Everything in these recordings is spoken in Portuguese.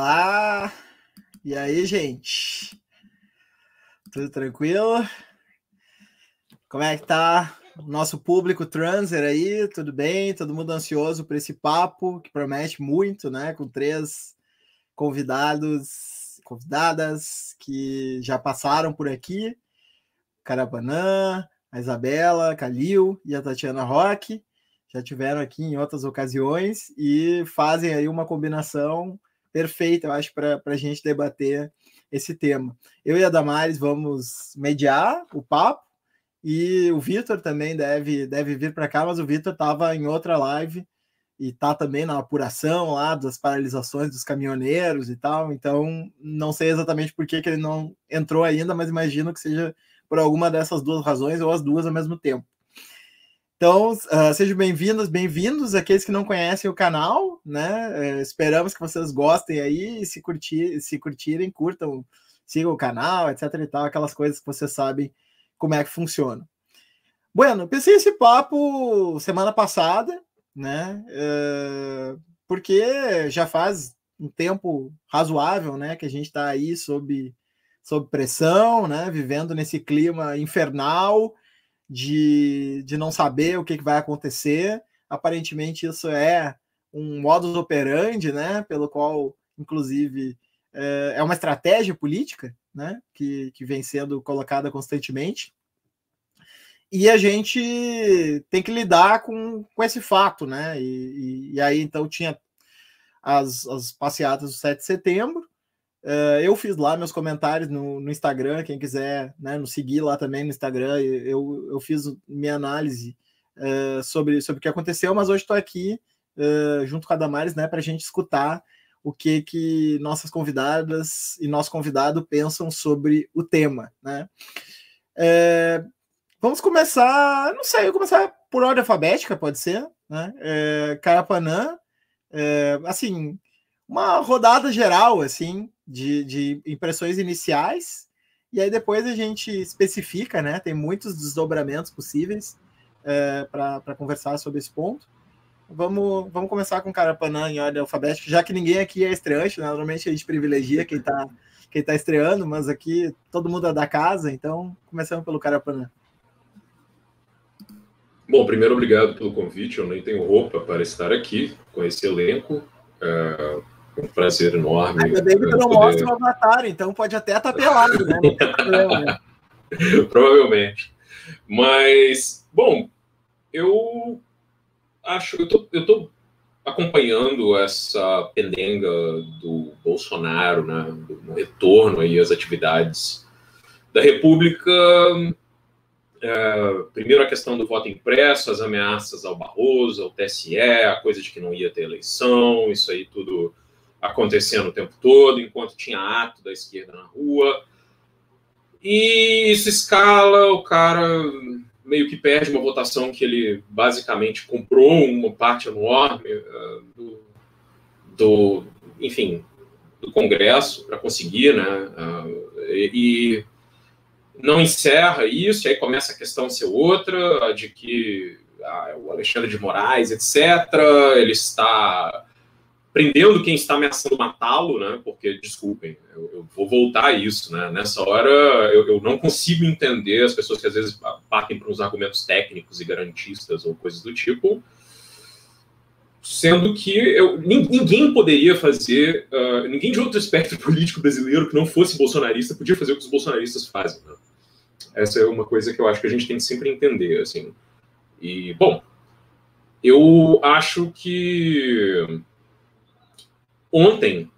Olá! E aí, gente? Tudo tranquilo? Como é que tá o nosso público transer aí? Tudo bem? Todo mundo ansioso por esse papo que promete muito, né? Com três convidados, convidadas que já passaram por aqui: Carapanã, a Isabela, Calil e a Tatiana Roque. Já tiveram aqui em outras ocasiões e fazem aí uma combinação perfeita, eu acho, para a gente debater esse tema. Eu e a Damares vamos mediar o papo e o Vitor também deve, deve vir para cá, mas o Vitor estava em outra live e está também na apuração lá das paralisações dos caminhoneiros e tal, então não sei exatamente por que, que ele não entrou ainda, mas imagino que seja por alguma dessas duas razões ou as duas ao mesmo tempo. Então, uh, sejam bem-vindos, bem-vindos aqueles que não conhecem o canal, né? Uh, esperamos que vocês gostem aí, se, curtir, se curtirem, curtam, sigam o canal, etc e tal, aquelas coisas que vocês sabem como é que funciona. Bueno, pensei esse papo semana passada, né? Uh, porque já faz um tempo razoável, né, que a gente está aí sob, sob pressão, né, vivendo nesse clima infernal, de, de não saber o que, que vai acontecer. Aparentemente, isso é um modus operandi, né? Pelo qual, inclusive, é, é uma estratégia política, né? Que, que vem sendo colocada constantemente. E a gente tem que lidar com, com esse fato, né? E, e, e aí, então, tinha as, as passeatas do 7 de setembro, Uh, eu fiz lá meus comentários no, no Instagram, quem quiser né, nos seguir lá também no Instagram, eu, eu fiz minha análise uh, sobre, sobre o que aconteceu, mas hoje estou aqui uh, junto com a Damares né, para a gente escutar o que, que nossas convidadas e nosso convidado pensam sobre o tema. Né? vamos começar, não sei, começar por ordem alfabética, pode ser, né? Carapanã, assim, uma rodada geral, assim, de, de impressões iniciais, e aí depois a gente especifica, né? Tem muitos desdobramentos possíveis é, para conversar sobre esse ponto. Vamos, vamos começar com o Carapanã em ordem alfabética, já que ninguém aqui é estreante, né? normalmente a gente privilegia quem está quem tá estreando, mas aqui todo mundo é da casa, então começando pelo Carapanã. Bom, primeiro, obrigado pelo convite. Eu nem tenho roupa para estar aqui com esse elenco. Uh, um prazer enorme. Ainda bem que tu não poder... mostra o avatar, então pode até estar pelado, né? né? Provavelmente. Mas, bom, eu acho, eu tô, eu tô acompanhando essa pendenga do Bolsonaro, né, do retorno aí às atividades da República. É, primeiro a questão do voto impresso, as ameaças ao Barroso, ao TSE, a coisa de que não ia ter eleição, isso aí tudo acontecendo o tempo todo, enquanto tinha ato da esquerda na rua. E isso escala, o cara meio que perde uma votação que ele basicamente comprou uma parte enorme uh, do, do, enfim, do Congresso para conseguir, né? Uh, e, não encerra isso, e aí começa a questão ser outra, de que ah, o Alexandre de Moraes, etc., ele está prendendo quem está ameaçando matá-lo, né? Porque, desculpem, eu, eu, vou voltar a isso, né? Nessa hora, eu, eu, não consigo entender as pessoas que às vezes partem para uns argumentos técnicos e garantistas ou coisas do tipo, sendo que eu, ninguém poderia fazer, uh, ninguém de outro espectro político brasileiro que não fosse bolsonarista podia fazer o que os bolsonaristas fazem. Né? Essa é uma coisa que eu acho que a gente tem que sempre entender, assim. E, bom, eu acho que ontem,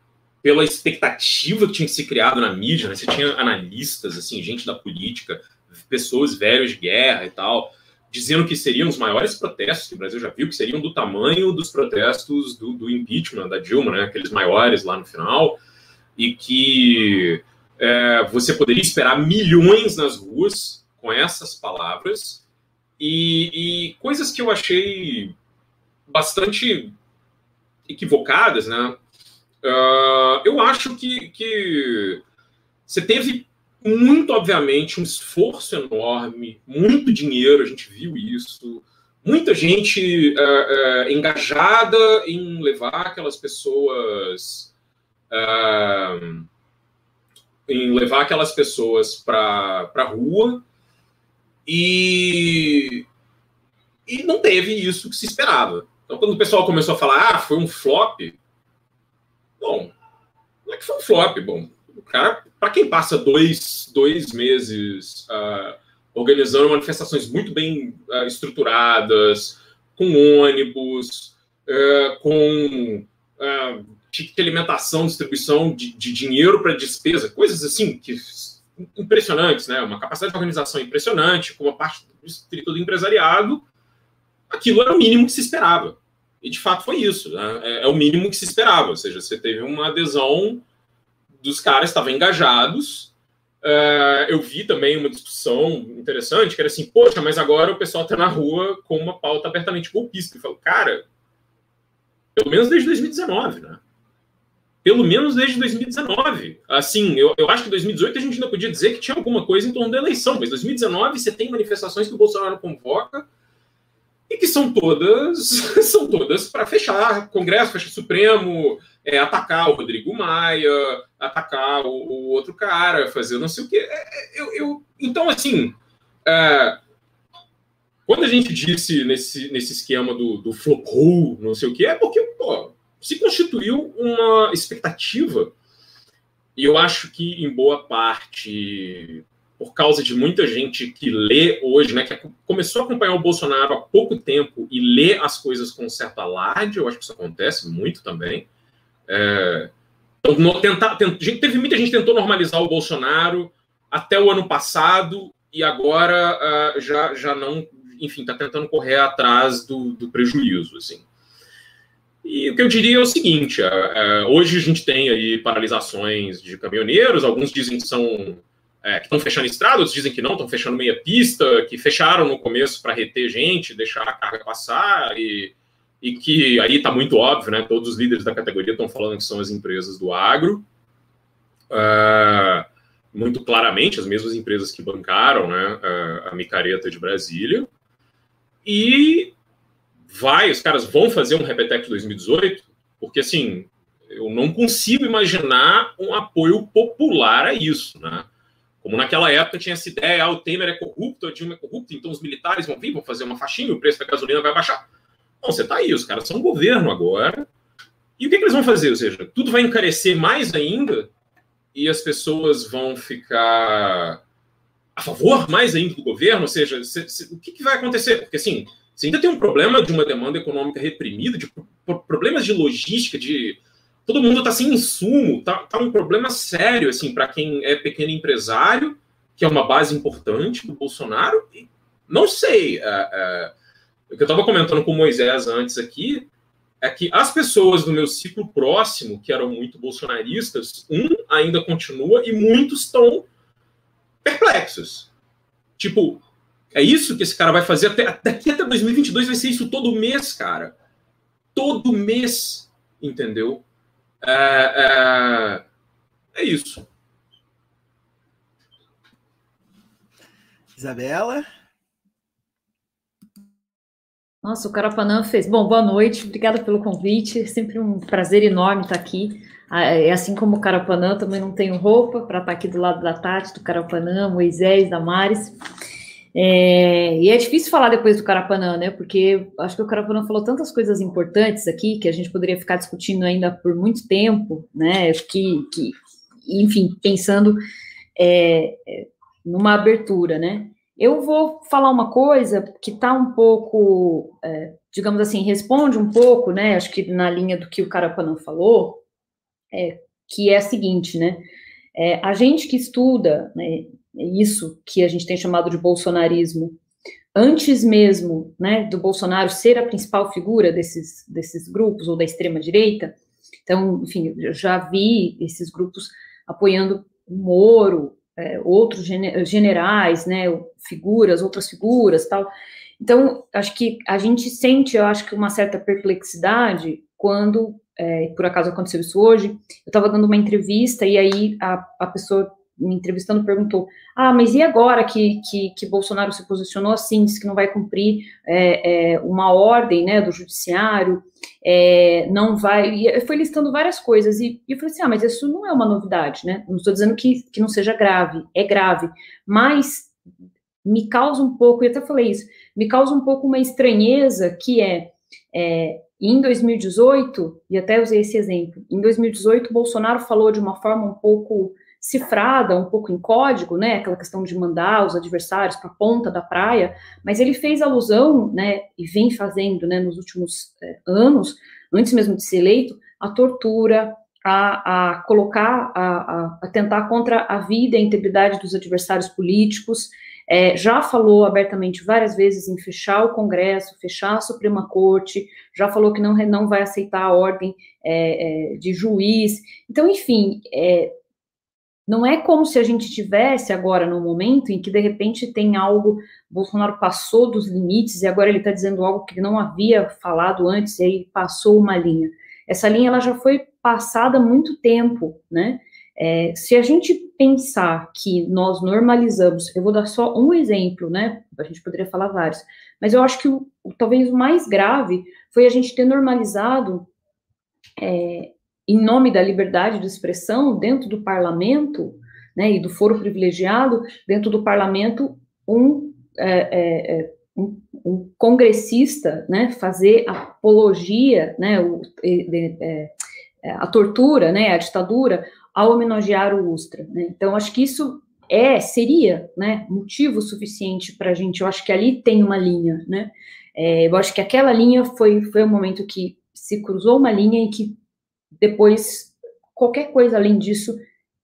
pela expectativa que tinha que ser criado na mídia, né? você tinha analistas, assim, gente da política, pessoas velhas de guerra e tal, dizendo que seriam os maiores protestos que o Brasil já viu, que seriam do tamanho dos protestos do, do impeachment da Dilma, né? aqueles maiores lá no final, e que é, você poderia esperar milhões nas ruas com essas palavras, e, e coisas que eu achei bastante equivocadas, né? Uh, eu acho que, que você teve muito, obviamente, um esforço enorme, muito dinheiro, a gente viu isso, muita gente uh, uh, engajada em levar aquelas pessoas em levar aquelas pessoas para a rua e, e não teve isso que se esperava. Então, quando o pessoal começou a falar, ah, foi um flop, bom, não é que foi um flop, bom, o cara, para quem passa dois, dois meses uh, organizando manifestações muito bem uh, estruturadas, com ônibus, uh, com de alimentação, distribuição de, de dinheiro para despesa, coisas assim que impressionantes, né? Uma capacidade de organização impressionante, com uma parte do empresariado, aquilo era o mínimo que se esperava. E de fato foi isso, né? É, é o mínimo que se esperava, ou seja, você teve uma adesão dos caras estavam engajados. Uh, eu vi também uma discussão interessante que era assim, poxa, mas agora o pessoal está na rua com uma pauta abertamente golpista. Eu falo, cara, pelo menos desde 2019, né? Pelo menos desde 2019. Assim, eu, eu acho que 2018 a gente ainda podia dizer que tinha alguma coisa em torno da eleição, mas 2019 você tem manifestações que o Bolsonaro convoca e que são todas são todas para fechar Congresso, fechar Supremo, é, atacar o Rodrigo Maia, atacar o, o, outro cara, fazer não sei o quê. É, é, eu, eu, então, assim, é, quando a gente disse nesse, nesse esquema do, do flop hole, não sei o quê, é porque pô, se constituiu uma expectativa, e eu acho que em boa parte por causa de muita gente que lê hoje, né, que começou a acompanhar o Bolsonaro há pouco tempo e lê as coisas com certo alarde, eu acho que isso acontece muito também. É, então, tentar, teve muita gente que tentou normalizar o Bolsonaro até o ano passado e agora uh, já, já não, enfim, está tentando correr atrás do, do, prejuízo, assim. E o que eu diria é o seguinte: uh, uh, hoje a gente tem aí paralisações de caminhoneiros, alguns dizem que são é, que estão fechando estrada, outros dizem que não, estão fechando meia pista, que fecharam no começo para reter gente, deixar a carga passar, e, e que aí está muito óbvio, né? Todos os líderes da categoria estão falando que são as empresas do agro. Uh, muito claramente, as mesmas empresas que bancaram né, a micareta de Brasília. E vai, os caras vão fazer um Repetec 2018, porque assim, eu não consigo imaginar um apoio popular a isso, né? Como naquela época tinha essa ideia, ah, o Temer é corrupto, a Dilma é corrupta, então os militares vão vir, vão fazer uma faixinha, o preço da gasolina vai baixar. Não, você está aí, os caras são um governo agora. E o que, que, eles vão fazer? Ou seja, tudo vai encarecer mais ainda e as pessoas vão ficar a favor mais ainda do governo? Ou seja, se, se, o que, que vai acontecer? Porque assim, você ainda tem um problema de uma demanda econômica reprimida, de problemas de logística, de todo mundo está sem insumo, tá, tá um problema sério assim para quem é pequeno empresário, que é uma base importante do Bolsonaro. Não sei, é, é, o que eu estava comentando com o Moisés antes aqui é que as pessoas do meu ciclo próximo, que eram muito bolsonaristas, um ainda continua e muitos estão perplexos. Tipo, é isso que esse cara vai fazer até daqui até 2022 vai ser isso todo mês, cara. Todo mês, entendeu? É, é, é isso. Isabela? Nossa, o Carapanã fez. Bom, boa noite, obrigada pelo convite. Sempre um prazer enorme estar aqui. Ah, é assim como o Carapanã, também não tenho roupa para estar aqui do lado da Tati, do Carapanã, Moisés, Damares. É, e é difícil falar depois do Carapanã, né? Porque acho que o Carapanã falou tantas coisas importantes aqui que a gente poderia ficar discutindo ainda por muito tempo, né? Que, que enfim, pensando é, é numa abertura, né? Eu vou falar uma coisa que está um pouco, é, digamos assim, responde um pouco, né? Acho que na linha do que o Carapanã falou, é, que é a seguinte, né? É, a gente que estuda né, isso que a gente tem chamado de bolsonarismo, antes mesmo né, do Bolsonaro ser a principal figura desses, desses grupos ou da extrema-direita, então, enfim, eu já vi esses grupos apoiando o Moro, é, outros generais, né, figuras, outras figuras, tal. Então, acho que a gente sente, eu acho que uma certa perplexidade quando, é, por acaso aconteceu isso hoje, eu estava dando uma entrevista e aí a, a pessoa me entrevistando perguntou: ah, mas e agora que, que, que Bolsonaro se posicionou assim, disse que não vai cumprir é, é, uma ordem né, do judiciário, é, não vai. E foi listando várias coisas, e, e eu falei assim: ah, mas isso não é uma novidade, né? Não estou dizendo que, que não seja grave, é grave, mas me causa um pouco, e até falei isso, me causa um pouco uma estranheza que é, é em 2018, e até usei esse exemplo, em 2018, Bolsonaro falou de uma forma um pouco cifrada, um pouco em código, né, aquela questão de mandar os adversários para a ponta da praia, mas ele fez alusão, né, e vem fazendo, né, nos últimos é, anos, antes mesmo de ser eleito, a tortura, a, a colocar, a, a, tentar contra a vida e a integridade dos adversários políticos, é, já falou abertamente várias vezes em fechar o Congresso, fechar a Suprema Corte, já falou que não, não vai aceitar a ordem é, de juiz. Então, enfim, é, não é como se a gente tivesse agora no momento em que de repente tem algo, Bolsonaro passou dos limites e agora ele está dizendo algo que não havia falado antes e aí passou uma linha. Essa linha ela já foi passada há muito tempo, né? É, se a gente pensar que nós normalizamos, eu vou dar só um exemplo, né? A gente poderia falar vários, mas eu acho que o, talvez o mais grave foi a gente ter normalizado, é, em nome da liberdade de expressão, dentro do parlamento, né, e do foro privilegiado, dentro do parlamento, um, é, é, é um, um congressista, né, fazer apologia, né, o, é, a tortura, né, a ditadura, ao homenagear o Ustra. Né? Então, acho que isso é, seria, né, motivo suficiente para a gente, eu acho que ali tem uma linha, né, é, eu acho que aquela linha foi, foi o momento que se cruzou uma linha e que depois, qualquer coisa além disso,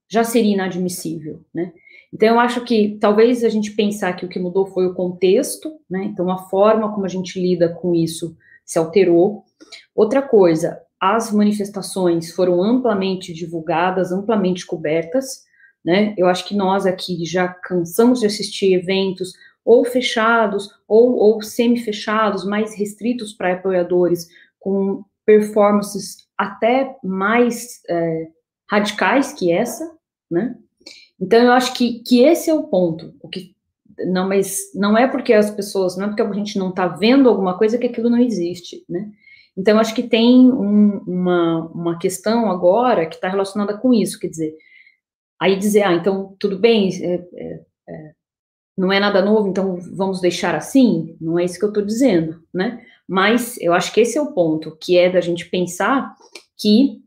já seria inadmissível, né, então, eu acho que talvez a gente pensar que o que mudou foi o contexto, né? Então, a forma como a gente lida com isso se alterou. Outra coisa, as manifestações foram amplamente divulgadas, amplamente cobertas, né? Eu acho que nós aqui já cansamos de assistir eventos ou fechados ou, ou semi-fechados, mais restritos para apoiadores, com performances até mais é, radicais que essa, né? Então eu acho que, que esse é o ponto. O que não, mas não é porque as pessoas, não é porque a gente não está vendo alguma coisa que aquilo não existe, né? Então, acho que tem um, uma, uma questão agora que está relacionada com isso, quer dizer, aí dizer, ah, então, tudo bem, é, é, é, não é nada novo, então vamos deixar assim, não é isso que eu estou dizendo, né? Mas eu acho que esse é o ponto, que é da gente pensar que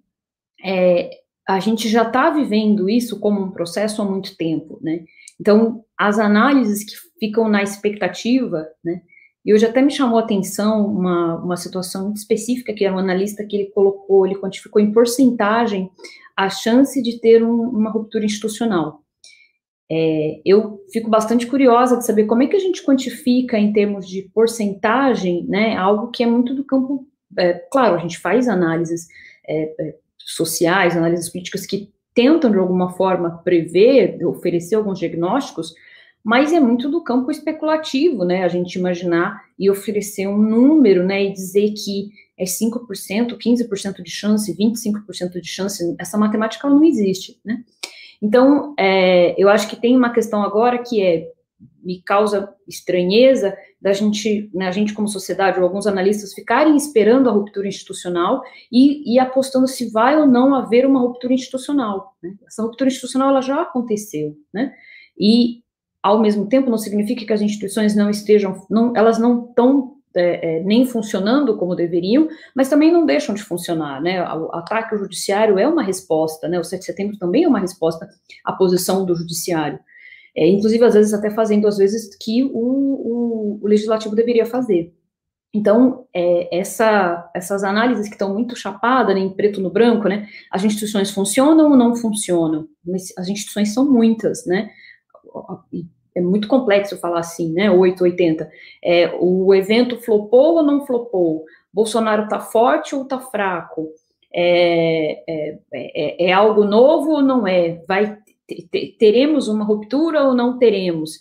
é, a gente já está vivendo isso como um processo há muito tempo, né? Então, as análises que ficam na expectativa, né, e hoje até me chamou a atenção uma, uma situação muito específica, que era um analista que ele colocou, ele quantificou em porcentagem a chance de ter um, uma ruptura institucional. É, eu fico bastante curiosa de saber como é que a gente quantifica em termos de porcentagem, né, algo que é muito do campo, é, claro, a gente faz análises é, é sociais, análises políticas que tentam, de alguma forma, prever, oferecer alguns diagnósticos, mas é muito do campo especulativo, né? A gente imaginar e oferecer um número, né? E dizer que é 5%, 15% de chance, 25% de chance, essa matemática não existe, né? Então, é, eu acho que tem uma questão agora que é, me causa estranheza da gente, né, a gente como sociedade, ou alguns analistas ficarem esperando a ruptura institucional e, e apostando se vai ou não haver uma ruptura institucional. Né? Essa ruptura institucional, ela já aconteceu, né? E ao mesmo tempo, não significa que as instituições não estejam, não, elas não estão é, é, nem funcionando como deveriam, mas também não deixam de funcionar, né? O ataque ao judiciário é uma resposta, né? O 7 de setembro também é uma resposta à posição do judiciário. É, inclusive, às vezes, até fazendo, às vezes, que o, o, o legislativo deveria fazer. Então, é, essa, essas análises que estão muito chapadas, né, em preto no branco, né? As instituições funcionam ou não funcionam? As instituições são muitas, né? É muito complexo falar assim, né? 880. É, o evento flopou ou não flopou? Bolsonaro está forte ou está fraco? É, é, é, é, algo novo ou não é? Vai teremos uma ruptura ou não teremos?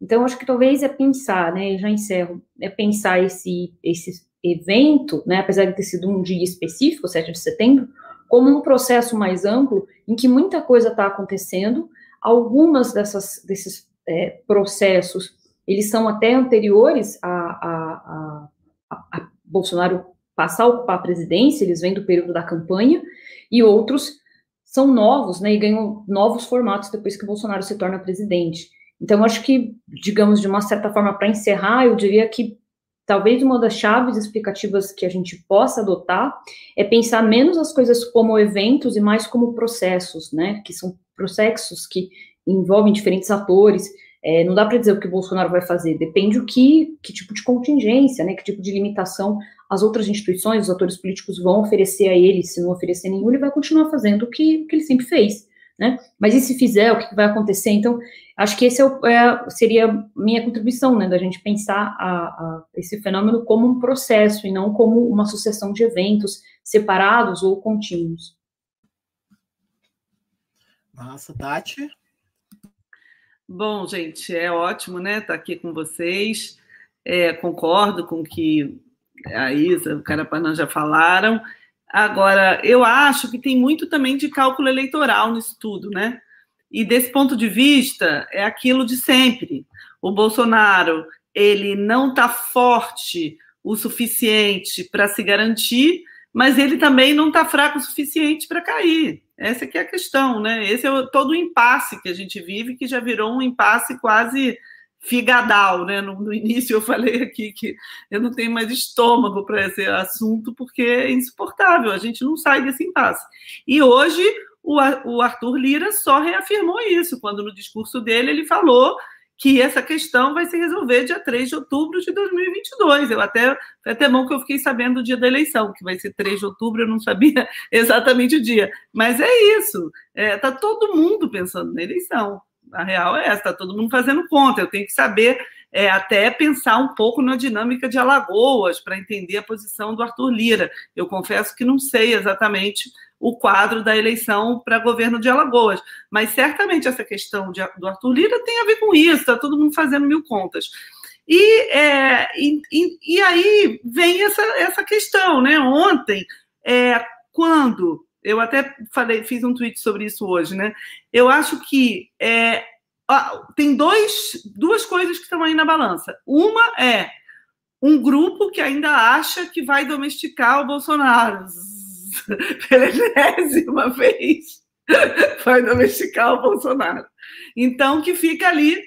Então, acho que talvez é pensar, né? Já encerro, é pensar esse, esse evento, né? Apesar de ter sido um dia específico, 7 de setembro, como um processo mais amplo em que muita coisa está acontecendo algumas dessas, desses é, processos, eles são até anteriores a, a, a, a Bolsonaro passar a ocupar a presidência, eles vêm do período da campanha, e outros são novos, né, e ganham novos formatos depois que Bolsonaro se torna presidente. Então, acho que, digamos, de uma certa forma, para encerrar, eu diria que talvez uma das chaves explicativas que a gente possa adotar é pensar menos as coisas como eventos e mais como processos, né, que são processos que envolvem diferentes atores. É, não dá para dizer o que o Bolsonaro vai fazer, depende o que, que tipo de contingência, né, que tipo de limitação as outras instituições, os atores políticos vão oferecer a ele, se não oferecer nenhum, ele vai continuar fazendo o que, que ele sempre fez, né? Mas e se fizer, o que vai acontecer? Então, acho que esse é, é seria minha contribuição, né, da gente pensar a, a, esse fenômeno como um processo e não como uma sucessão de eventos separados ou contínuos. Massa, Tati? Bom, gente, é ótimo, né, estar tá aqui com vocês. É, concordo com que a Isa, o Carapanã já falaram. Agora, eu acho que tem muito também de cálculo eleitoral nisso tudo, né? E desse ponto de vista, é aquilo de sempre. O Bolsonaro, ele não está forte o suficiente para se garantir, mas ele também não está fraco o suficiente para cair. Essa que é a questão, né? Esse é todo o impasse que a gente vive, que já virou um impasse quase figadal, né? No, no, início eu falei aqui que eu não tenho mais estômago para esse assunto porque é insuportável, a gente não sai desse impasse. E hoje o, o Arthur Lira só reafirmou isso, quando no discurso dele ele falou que essa questão vai se resolver dia 3 de outubro de 2022. Eu até, foi até bom que eu fiquei sabendo o dia da eleição, que vai ser 3 de outubro, eu não sabia exatamente o dia. Mas é isso, está é, tá todo mundo pensando na eleição a real é essa, está todo mundo fazendo conta. Eu tenho que saber é, até pensar um pouco na dinâmica de Alagoas para entender a posição do Arthur Lira. Eu confesso que não sei exatamente o quadro da eleição para governo de Alagoas, mas certamente essa questão de, do Arthur Lira tem a ver com isso, está todo mundo fazendo mil contas. E, é, e, e, aí vem essa, essa questão, né? Ontem, é, quando eu até falei, fiz um tweet sobre isso hoje, né? Eu acho que é, tem dois, duas coisas que estão aí na balança. Uma é um grupo que ainda acha que vai domesticar o Bolsonaro pela enésima vez. Vai domesticar o Bolsonaro. Então, que fica ali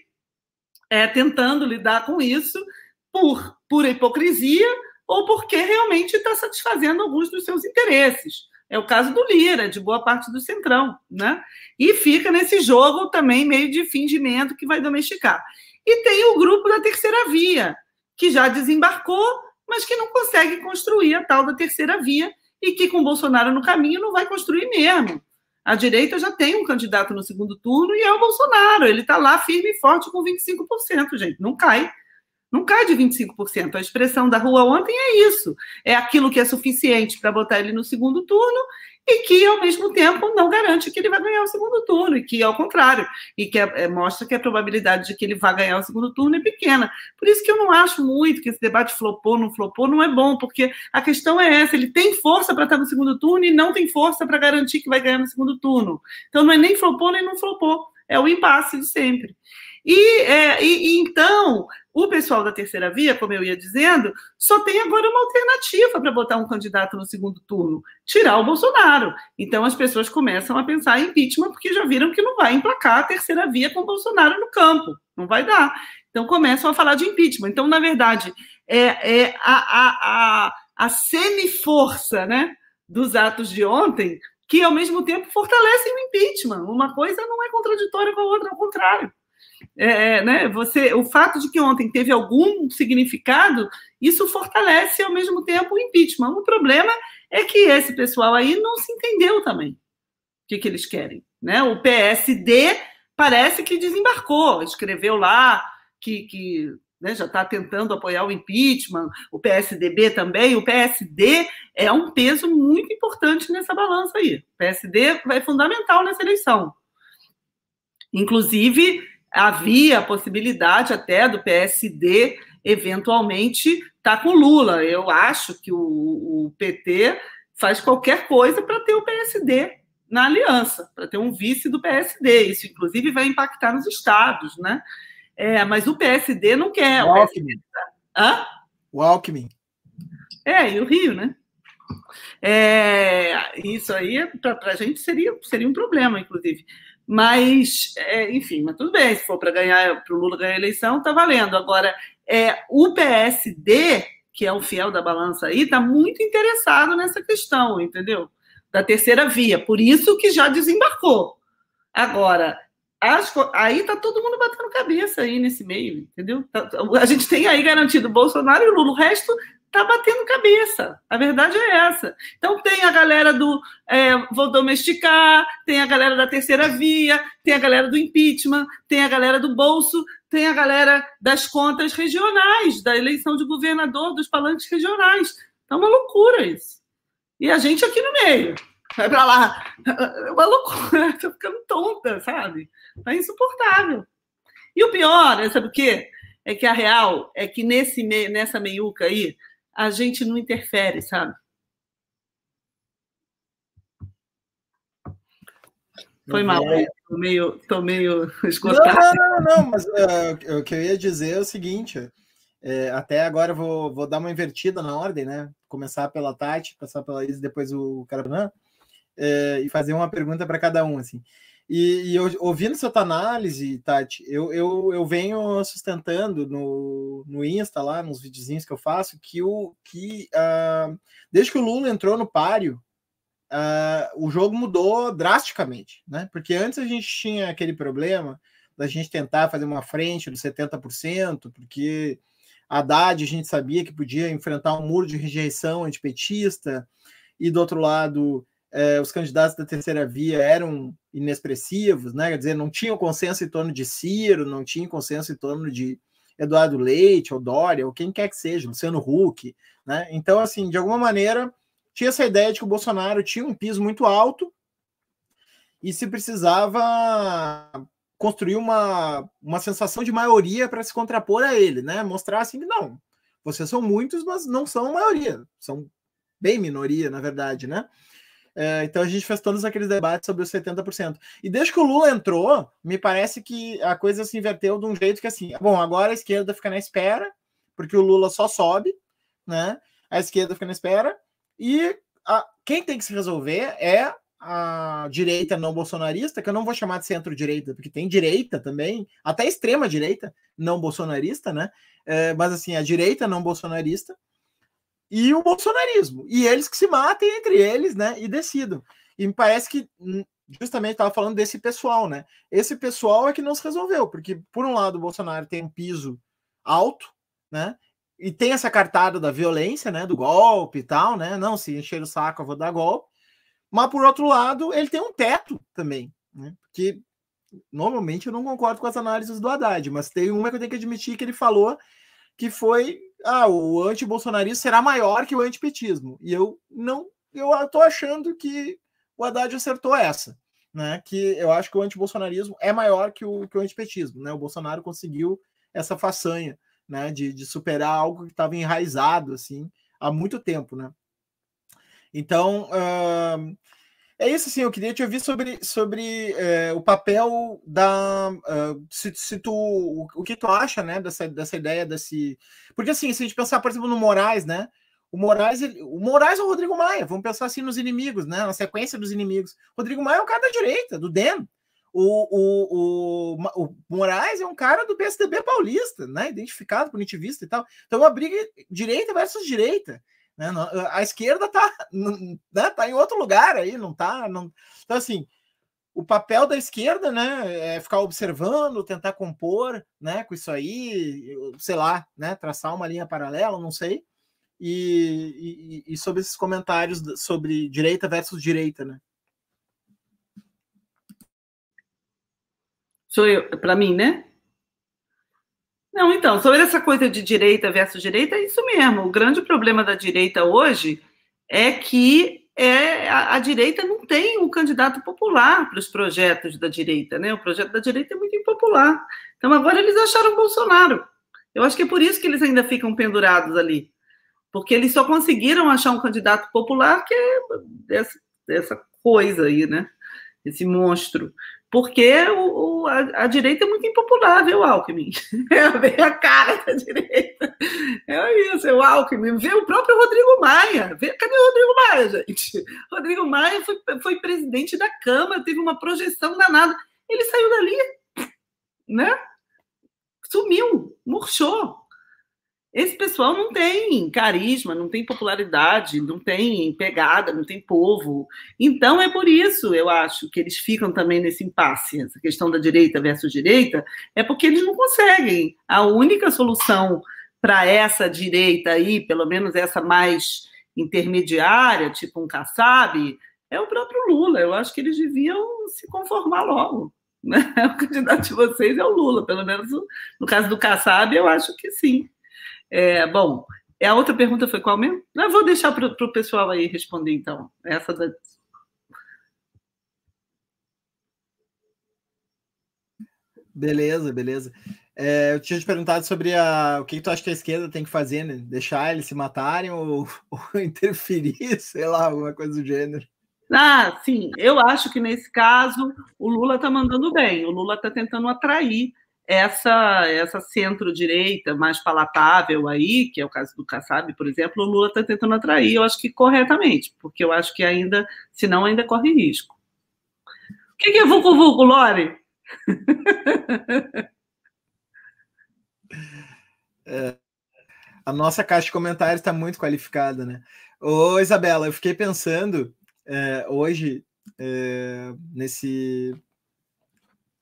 é, tentando lidar com isso por pura hipocrisia ou porque realmente está satisfazendo alguns dos seus interesses. É o caso do Lira, de boa parte do Centrão, né? E fica nesse jogo também meio de fingimento que vai domesticar. E tem o grupo da terceira via, que já desembarcou, mas que não consegue construir a tal da terceira via e que com Bolsonaro no caminho não vai construir mesmo. A direita já tem um candidato no segundo turno e é o Bolsonaro. Ele está lá firme e forte com 25%, gente. Não cai. Não cai de 25%. A expressão da rua ontem é isso. É aquilo que é suficiente para botar ele no segundo turno e que, ao mesmo tempo, não garante que ele vai ganhar o segundo turno, e que, ao contrário, e que é, é, mostra que a probabilidade de que ele vá ganhar o segundo turno é pequena. Por isso que eu não acho muito que esse debate flopou, não flopou, não é bom, porque a questão é essa: ele tem força para estar no segundo turno e não tem força para garantir que vai ganhar no segundo turno. Então, não é nem flopou, nem não flopou. É o impasse de sempre. E, é, e, e, então, o pessoal da terceira via, como eu ia dizendo, só tem agora uma alternativa para botar um candidato no segundo turno: tirar o Bolsonaro. Então, as pessoas começam a pensar em impeachment porque já viram que não vai emplacar a terceira via com o Bolsonaro no campo. Não vai dar. Então, começam a falar de impeachment. Então, na verdade, é, é a, a, a, a semi-força né, dos atos de ontem que, ao mesmo tempo, fortalecem o impeachment. Uma coisa não é contraditória com a outra, ao contrário é, é, né, você, o fato de que ontem teve algum significado, isso fortalece ao mesmo tempo o impeachment. O problema é que esse pessoal aí não se entendeu também o que, que eles querem. Né? O PSD parece que desembarcou, escreveu lá que, que né, já está tentando apoiar o impeachment, o PSDB também. O PSD é um peso muito importante nessa balança aí. O PSD é fundamental nessa eleição. Inclusive, havia a possibilidade até do PSD eventualmente estar tá com Lula. Eu acho que o, o PT faz qualquer coisa para ter o PSD na aliança, para ter um vice do PSD. Isso, inclusive, vai impactar nos estados, né? É, mas o PSD não quer. O, o Alckmin. Hã? O Alckmin. É, e o Rio, né? É, isso aí, para a gente, seria, seria um problema, inclusive. Mas, é, enfim, mas tudo bem, se for para ganhar, para o Lula ganhar a eleição, está valendo. Agora, é, o PSD, que é o fiel da balança aí, está muito interessado nessa questão, entendeu? Da terceira via. Por isso que já desembarcou. Agora, as, aí está todo mundo batendo cabeça aí nesse meio, entendeu? Tá, a gente tem aí garantido Bolsonaro e Lula. O resto está batendo cabeça. A verdade é essa. Então tem a galera do é, vou domesticar, tem a galera da terceira via, tem a galera do impeachment, tem a galera do bolso, tem a galera das contas regionais, da eleição de governador, dos palanques regionais. É uma loucura isso. E a gente aqui no meio. Vai para lá. É uma loucura. Estou ficando tonta, sabe? Tá insuportável. E o pior, sabe o quê? É que a real é que nesse, nessa meiuca aí, a gente não interfere, sabe? Foi mal, tô meio, tô meio esgotado. Não, não, não, não mas uh, o que eu ia dizer é o seguinte: é, até agora eu vou, vou dar uma invertida na ordem, né? Começar pela Tati, passar pela Isa, depois o Carabanã, é, e fazer uma pergunta para cada um, assim. E, e eu, ouvindo essa análise, Tati, eu, eu, eu venho sustentando no, no Insta, lá, nos videozinhos que eu faço, que, o, que uh, desde que o Lula entrou no páreo, uh, o jogo mudou drasticamente, né? Porque antes a gente tinha aquele problema da gente tentar fazer uma frente dos 70%, porque Haddad a gente sabia que podia enfrentar um muro de rejeição antipetista, e do outro lado eh, os candidatos da terceira via eram inexpressivos, né? Quer dizer, não tinham consenso em torno de Ciro, não tinha consenso em torno de Eduardo Leite, ou Dória, ou quem quer que seja, Luciano Huck, né? Então, assim, de alguma maneira, tinha essa ideia de que o Bolsonaro tinha um piso muito alto e se precisava construir uma, uma sensação de maioria para se contrapor a ele, né? Mostrar assim que não, vocês são muitos, mas não são maioria, são bem minoria, na verdade, né? É, então a gente fez todos aqueles debates sobre os 70%. E desde que o Lula entrou, me parece que a coisa se inverteu de um jeito que assim, bom, agora a esquerda fica na espera, porque o Lula só sobe, né? A esquerda fica na espera, e a, quem tem que se resolver é a direita não bolsonarista, que eu não vou chamar de centro-direita, porque tem direita também, até extrema-direita não bolsonarista, né? É, mas assim, a direita não bolsonarista, e o bolsonarismo. E eles que se matem entre eles, né? E decidam. E me parece que hum, justamente estava falando desse pessoal, né? Esse pessoal é que não se resolveu, porque por um lado o Bolsonaro tem um piso alto, né? E tem essa cartada da violência, né? Do golpe e tal, né? Não, se encher o saco, eu vou dar golpe. Mas por outro lado, ele tem um teto também, né? Porque normalmente eu não concordo com as análises do Haddad, mas tem uma que eu tenho que admitir que ele falou que foi ah, o anti-bolsonarismo será maior que o antipetismo. E eu não, eu estou achando que o Haddad acertou essa, né? Que eu acho que o anti-bolsonarismo é maior que o, que o antipetismo, né? O Bolsonaro conseguiu essa façanha, né? De, de superar algo que estava enraizado assim há muito tempo, né? Então, uh, é isso, assim, eu queria te ouvir sobre, sobre é, o papel da. Uh, se, se, tu. O, o, que tu acha, né, dessa, dessa ideia desse. Porque, assim, se a gente pensar, por exemplo, no Moraes, né? O Moraes, ele, o Moraes ou o Rodrigo Maia? Vamos pensar assim nos inimigos, né? Na sequência dos inimigos. Rodrigo Maia é um cara da direita, do DEM. O, o, o, o Moraes é um cara do PSDB paulista, né? Identificado, punitivista e tal. Então, é uma briga direita versus direita. Né? A esquerda está né, tá em outro lugar aí, não está. Não... Então, assim, o papel da esquerda né, é ficar observando, tentar compor né, com isso aí, sei lá, né, traçar uma linha paralela, não sei. E, e, e sobre esses comentários sobre direita versus direita, né? Sou eu, para mim, né? Não, então, sobre essa coisa de direita versus direita, é isso mesmo. O grande problema da direita hoje é que é, a, a direita não tem um candidato popular para os projetos da direita, né? O projeto da direita é muito impopular. Então, agora eles acharam Bolsonaro. Eu acho que é por isso que eles ainda ficam pendurados ali. Porque eles só conseguiram achar um candidato popular que é dessa, coisa aí, né? esse monstro. Porque o, o a, a, direita é muito impopular, viu, Alckmin? É a cara da direita. É isso, é o Alckmin. Vê o próprio Rodrigo Maia. Vê, cadê o Rodrigo Maia, gente? Rodrigo Maia foi, foi presidente da Câmara, teve uma projeção danada. Ele saiu dali, né? Sumiu, murchou. Esse pessoal não tem carisma, não tem popularidade, não tem pegada, não tem povo. Então é por isso, eu acho, que eles ficam também nesse impasse. Essa questão da direita versus direita é porque eles não conseguem. A única solução para essa direita aí, pelo menos essa mais intermediária, tipo um Kassab, é o próprio Lula. Eu acho que eles deviam se conformar logo. Né? O candidato de vocês é o Lula, pelo menos no caso do Kassab, eu acho que sim. É, bom, a outra pergunta foi qual mesmo? Eu vou deixar para o pessoal aí responder, então. Essa da... Beleza, beleza. É, eu tinha te perguntado sobre a, o que, que, tu acha que a esquerda tem que fazer, né? Deixar eles se matarem ou, ou interferir, sei lá, alguma coisa do gênero. Ah, sim. Eu acho que nesse caso o Lula está mandando bem. O Lula está tentando atrair essa essa centro-direita mais palatável aí, que é o caso do Kassab, por exemplo, o Lula está tentando atrair, eu acho que corretamente, porque eu acho que ainda, senão ainda corre risco. O que, é Vucu Vucu, Lore? É, a nossa caixa de comentários está muito qualificada, né? Ô, Isabela, eu fiquei pensando é, hoje é, nesse,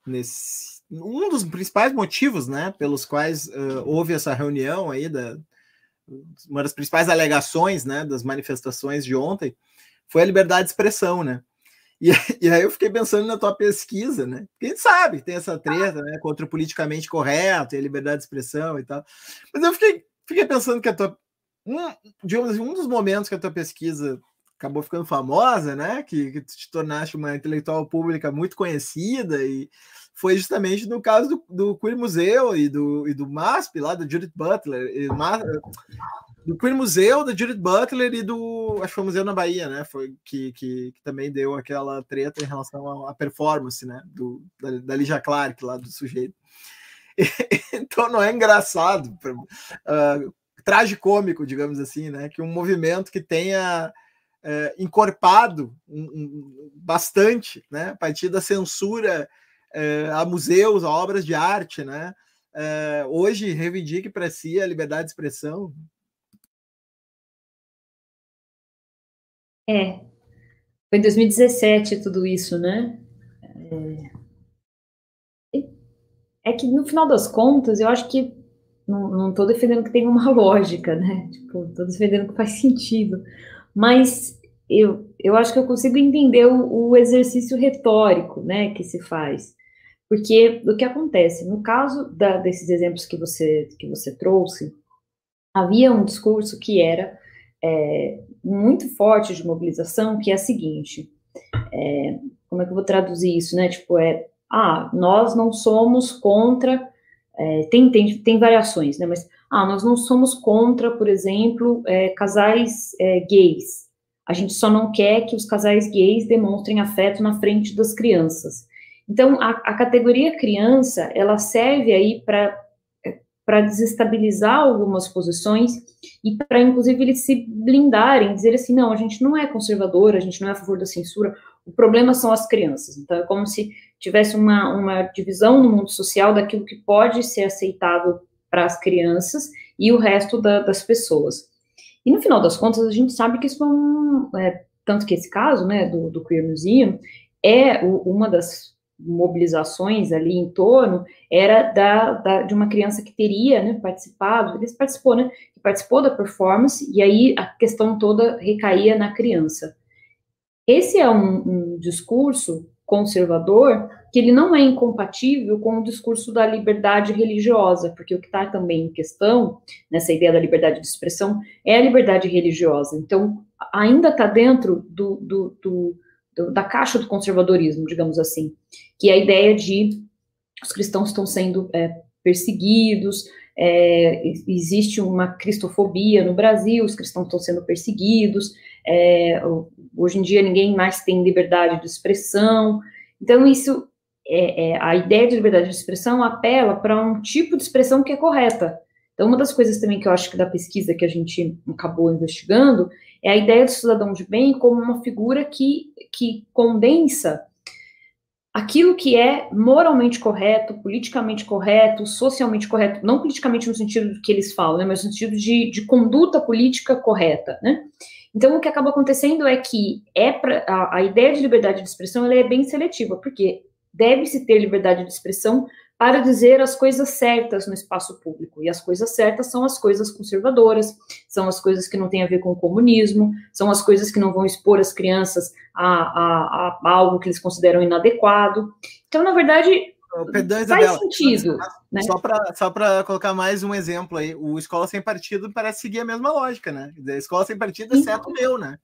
nesse um dos principais motivos, né, pelos quais uh, houve essa reunião aí da uma das principais alegações, né, das manifestações de ontem foi a liberdade de expressão, né? E, e aí eu fiquei pensando na tua pesquisa, né? Quem sabe tem essa treta, né, contra o politicamente correto e a liberdade de expressão e tal. Mas eu fiquei, fiquei pensando que a tua um, digamos assim, um dos momentos que a tua pesquisa acabou ficando famosa, né? Que, que te tornaste uma intelectual pública muito conhecida e foi justamente no caso do, do Queer Museu e do, e do MASP, lá do Judith Butler, e, do Queer Museu, da Judith Butler e do. Acho que foi o Museu na Bahia, né? Foi que, que, que também deu aquela treta em relação à performance, né? Do, da, da Clark, lá do sujeito. E, então não é engraçado, uh, tragicômico, digamos assim, né? Que um movimento que tenha uh, encorpado um, um, bastante, né? A partir da censura é, a museus, a obras de arte, né? É, hoje reivindique para si a liberdade de expressão. É, foi em 2017 tudo isso, né? É, é que no final das contas, eu acho que não estou defendendo que tem uma lógica, né? Tipo, estou defendendo que faz sentido. Mas eu, eu acho que eu consigo entender o, o exercício retórico, né, que se faz. Porque o que acontece, no caso da, desses exemplos que você, que você trouxe, havia um discurso que era é, muito forte de mobilização, que é a seguinte, é, como é que eu vou traduzir isso, né, tipo, é, ah, nós não somos contra, é, tem, tem, tem variações, né, mas, ah, nós não somos contra, por exemplo, é, casais é, gays, a gente só não quer que os casais gays demonstrem afeto na frente das crianças. Então, a, a categoria criança, ela serve aí para para desestabilizar algumas posições e para, inclusive, eles se blindarem, dizer assim, não, a gente não é conservador, a gente não é a favor da censura, o problema são as crianças. Então, é como se tivesse uma, uma divisão no mundo social daquilo que pode ser aceitável para as crianças e o resto da, das pessoas. E, no final das contas, a gente sabe que isso é um, é, tanto que esse caso, né, do, do Queer Museum, é o, uma das mobilizações ali em torno era da, da, de uma criança que teria né, participado, ele participou, né, participou da performance, e aí a questão toda recaía na criança. Esse é um, um discurso conservador que ele não é incompatível com o discurso da liberdade religiosa, porque o que está também em questão nessa ideia da liberdade de expressão é a liberdade religiosa. Então, ainda está dentro do, do, do do, da caixa do conservadorismo, digamos assim, que é a ideia de os cristãos estão sendo é, perseguidos, é, existe uma cristofobia no Brasil, os cristãos estão sendo perseguidos, é, hoje em dia ninguém mais tem liberdade de expressão. Então, isso, é, é, a ideia de liberdade de expressão apela para um tipo de expressão que é correta. Então, uma das coisas também que eu acho que da pesquisa que a gente acabou investigando é a ideia do cidadão de bem como uma figura que, que condensa aquilo que é moralmente correto, politicamente correto, socialmente correto, não politicamente no sentido que eles falam, né, mas no sentido de, de conduta política correta, né? Então, o que acaba acontecendo é que é pra, a, a ideia de liberdade de expressão é bem seletiva, porque deve-se ter liberdade de expressão para dizer as coisas certas no espaço público. E as coisas certas são as coisas conservadoras, são as coisas que não têm a ver com o comunismo, são as coisas que não vão expor as crianças a, a, a algo que eles consideram inadequado. Então, na verdade, Perdão, faz sentido. Né? Só para só colocar mais um exemplo aí, o Escola Sem Partido parece seguir a mesma lógica, né? A escola Sem Partido é certo meu, né?